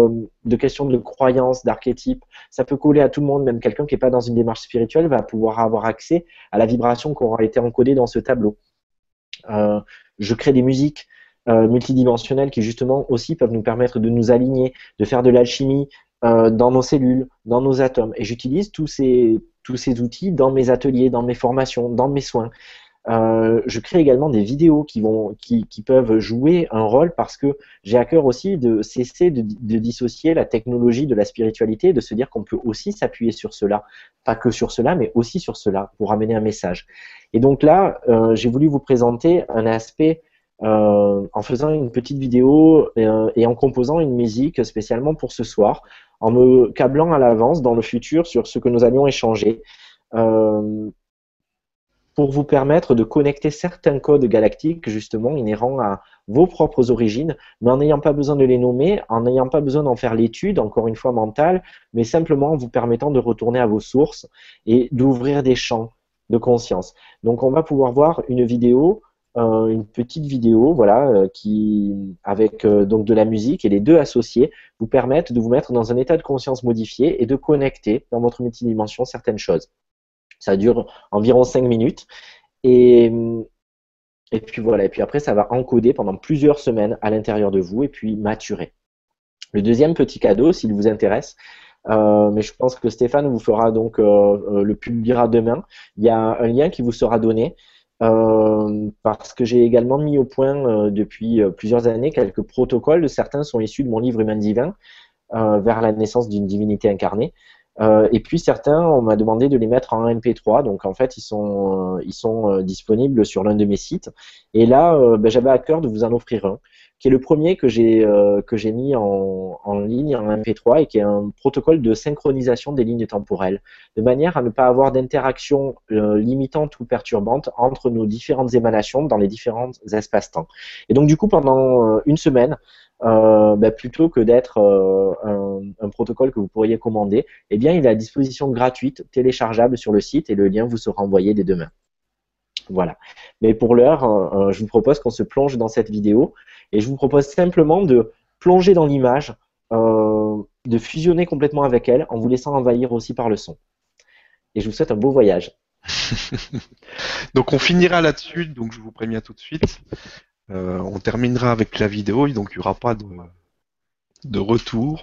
de questions de croyance, d'archétype. Ça peut coller à tout le monde, même quelqu'un qui n'est pas dans une démarche spirituelle va pouvoir avoir accès à la vibration qui aura été encodée dans ce tableau. je crée des musiques euh, multidimensionnels qui justement aussi peuvent nous permettre de nous aligner, de faire de l'alchimie euh, dans nos cellules, dans nos atomes. Et j'utilise tous ces, tous ces outils dans mes ateliers, dans mes formations, dans mes soins. Euh, je crée également des vidéos qui, vont, qui, peuvent jouer un rôle parce que j'ai à cœur aussi de cesser de, de, dissocier la technologie de la spiritualité, de se dire qu'on peut aussi s'appuyer sur cela, pas que sur cela, mais aussi sur cela pour amener un message. Et donc là, euh, j'ai voulu vous présenter un aspect euh, en faisant une petite vidéo euh, et, en composant une musique spécialement pour ce soir, en me câblant à l'avance dans le futur sur ce que nous allions échanger, euh, pour vous permettre de connecter certains codes galactiques justement inhérents à vos propres origines, mais en n'ayant pas besoin de les nommer, en n'ayant pas besoin d'en faire l'étude, encore une fois mentale, mais simplement en vous permettant de retourner à vos sources et d'ouvrir des champs de conscience. Donc on va pouvoir voir une vidéo euh, une petite vidéo, voilà, euh, qui avec euh, donc de la musique et les deux associés vous permettent de vous mettre dans un état de conscience modifié et de connecter dans votre multidimension certaines choses. Ça dure environ 5 minutes et et puis voilà, et puis après ça va encoder pendant plusieurs semaines à l'intérieur de vous et puis maturer. Le deuxième petit cadeau, s'il vous intéresse, mais je pense que Stéphane vous fera donc le publiera demain. Il y a un lien qui vous sera donné parce que j'ai également mis au point euh, depuis euh, plusieurs années quelques protocoles. Certains sont issus de mon livre Humain Divin, vers la naissance d'une divinité incarnée. Euh, et puis certains, on m'a demandé de les mettre en MP3. Donc en fait, ils sont, ils sont disponibles sur l'un de mes sites. Et là, ben, j'avais à cœur de vous en offrir un qui est le premier que j'ai euh, que j'ai mis en, en, ligne en MP3 et qui est un protocole de synchronisation des lignes temporelles, de manière à ne pas avoir d'interaction euh, limitante ou perturbante entre nos différentes émanations dans les différents espaces-temps. Et donc du coup, pendant euh, une semaine, euh, bah, plutôt que d'être un, un, protocole que vous pourriez commander, eh bien, il est à disposition gratuite, téléchargeable sur le site et le lien vous sera envoyé dès demain. Voilà. Mais pour l'heure, je vous propose qu'on se plonge dans cette vidéo et je vous propose simplement de plonger dans l'image, euh, de fusionner complètement avec elle en vous laissant envahir aussi par le son. Et je vous souhaite un beau voyage. [LAUGHS] donc on finira là-dessus, donc je vous préviens tout de suite. Euh, on terminera avec la vidéo, donc il n'y aura pas de, de retour.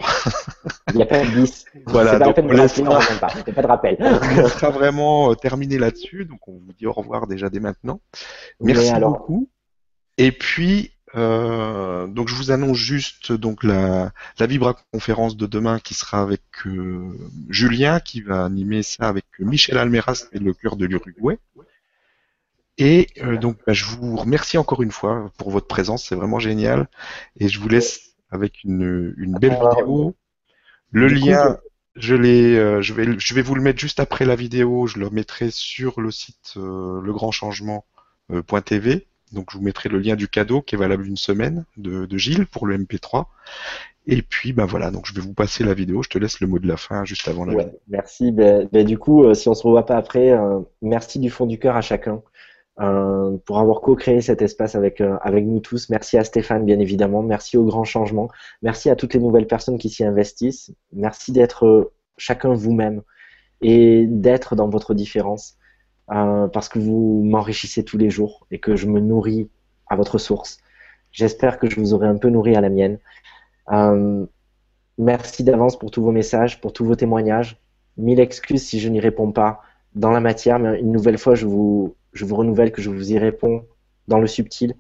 Il n'y a pas de 10. [LAUGHS] Voilà, donc on laissera... pas. Pas de rappel. [LAUGHS] on sera vraiment euh, terminé là-dessus, donc on vous dit au revoir déjà dès maintenant. Merci beaucoup. Et puis, euh, donc je vous annonce juste donc la, la Vibra conférence de demain qui sera avec euh, Julien qui va animer ça avec Michel Almeras et le cœur de l'Uruguay. Et euh, donc bah, je vous remercie encore une fois pour votre présence, c'est vraiment génial. Et je vous laisse avec une, une belle vidéo. Le lien, je, l'ai, je, vais, je vais vous le mettre juste après la vidéo, je le mettrai sur le site legrandchangement.tv. Donc je vous mettrai le lien du cadeau qui est valable une semaine de, Gilles pour le MP3. Et puis ben voilà, donc je vais vous passer la vidéo. Je te laisse le mot de la fin juste avant la ouais, Merci. Ben, ben, du coup, euh, si on se revoit pas après, euh, merci du fond du cœur à chacun euh, pour avoir co-créé cet espace avec avec nous tous. Merci à Stéphane, bien évidemment. Merci au grand changement. Merci à toutes les nouvelles personnes qui s'y investissent. Merci d'être chacun vous-même et d'être dans votre différence. Euh, parce que vous m'enrichissez tous les jours et que je me nourris à votre source. J'espère que je vous aurai un peu nourri à la mienne. Euh, merci d'avance pour tous vos messages, pour tous vos témoignages. Mille excuses si je n'y réponds pas dans la matière, mais une nouvelle fois, je vous, je vous renouvelle que je vous y réponds dans le subtil.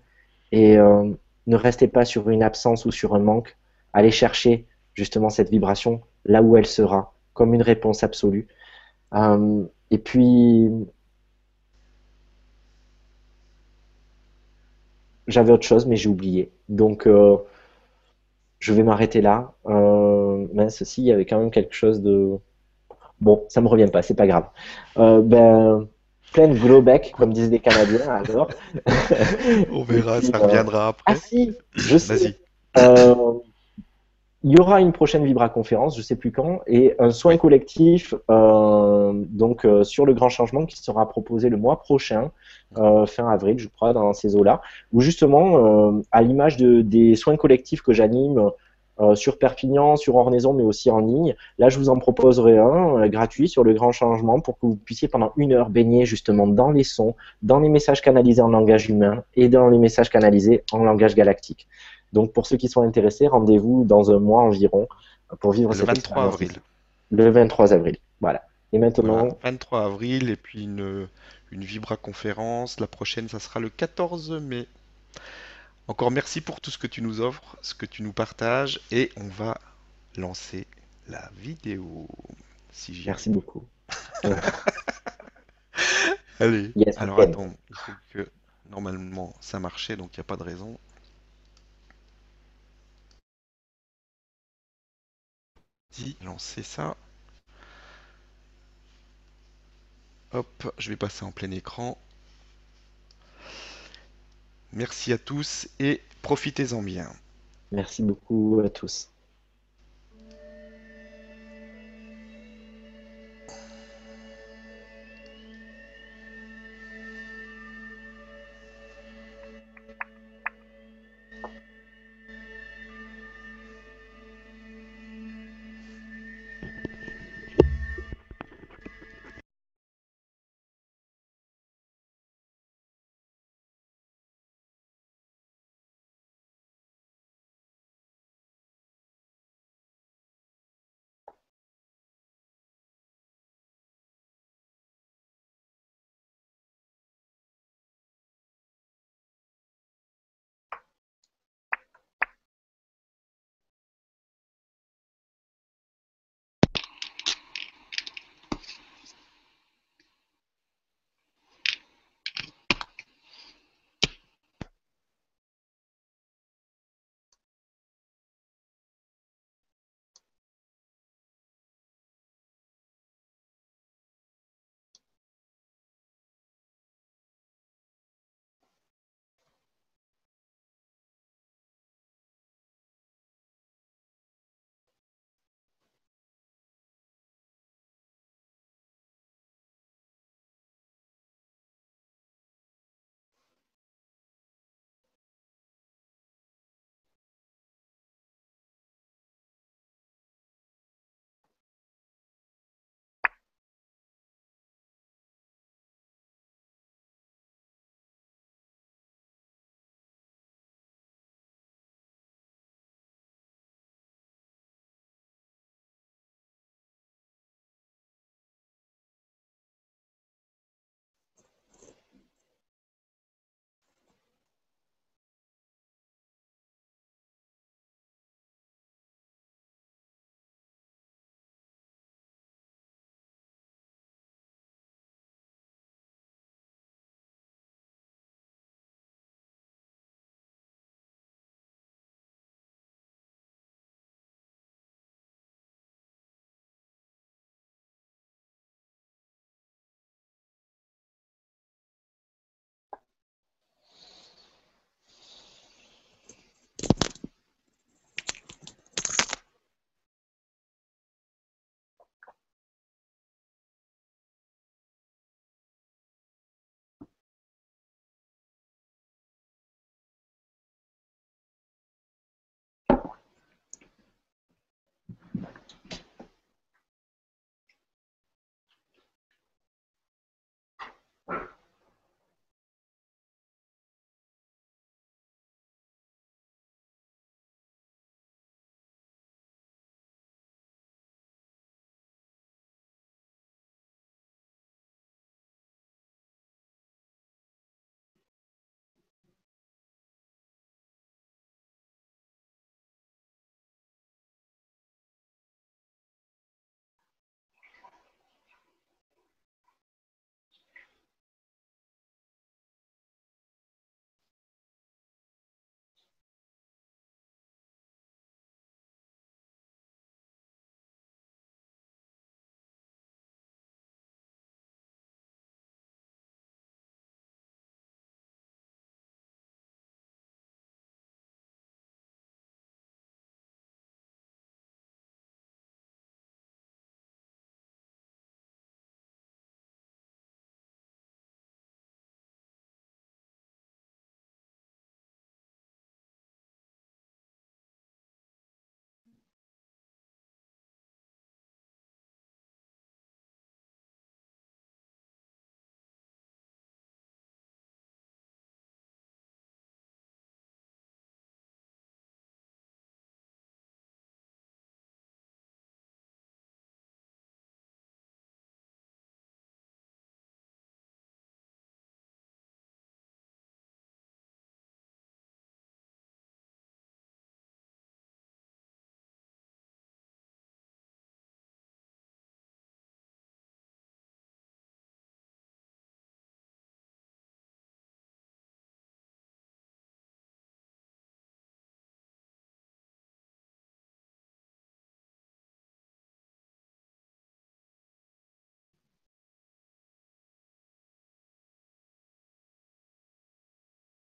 Et euh, ne restez pas sur une absence ou sur un manque. Allez chercher justement cette vibration là où elle sera, comme une réponse absolue. Euh, et puis, j'avais autre chose, mais j'ai oublié. Donc, euh, je vais m'arrêter là. Euh, mais ceci, il y avait quand même quelque chose de. Bon, ça me revient pas, c'est pas grave. Euh, ben, plein de comme disaient les Canadiens, alors. [LAUGHS] On verra, ça reviendra après. Ah si, je sais. Euh, il y aura une prochaine Vibra conférence, je sais plus quand, et un soin collectif euh, donc euh, sur le grand changement qui sera proposé le mois prochain, euh, fin avril, je crois, dans ces eaux-là, où justement, à l'image de, des soins collectifs que j'anime sur Perpignan, sur Ornaison, mais aussi en ligne, là, je vous en proposerai un gratuit sur le grand changement pour que vous puissiez pendant une heure baigner justement dans les sons, dans les messages canalisés en langage humain et dans les messages canalisés en langage galactique. Donc pour ceux qui sont intéressés, rendez-vous dans un mois environ pour vivre le 23 avril. Le 23 avril. Voilà. Et maintenant. 23 avril et puis une, une Vibra conférence. La prochaine, ça sera le 14 mai. Encore merci pour tout ce que tu nous offres, ce que tu nous partages et on va lancer la vidéo. Si merci beaucoup. [LAUGHS] Allez. Alors attends, il faut que normalement ça marchait donc il n'y a pas de raison. lancer ça. Hop, je vais passer en plein écran. Merci à tous et profitez-en bien. Merci beaucoup à tous.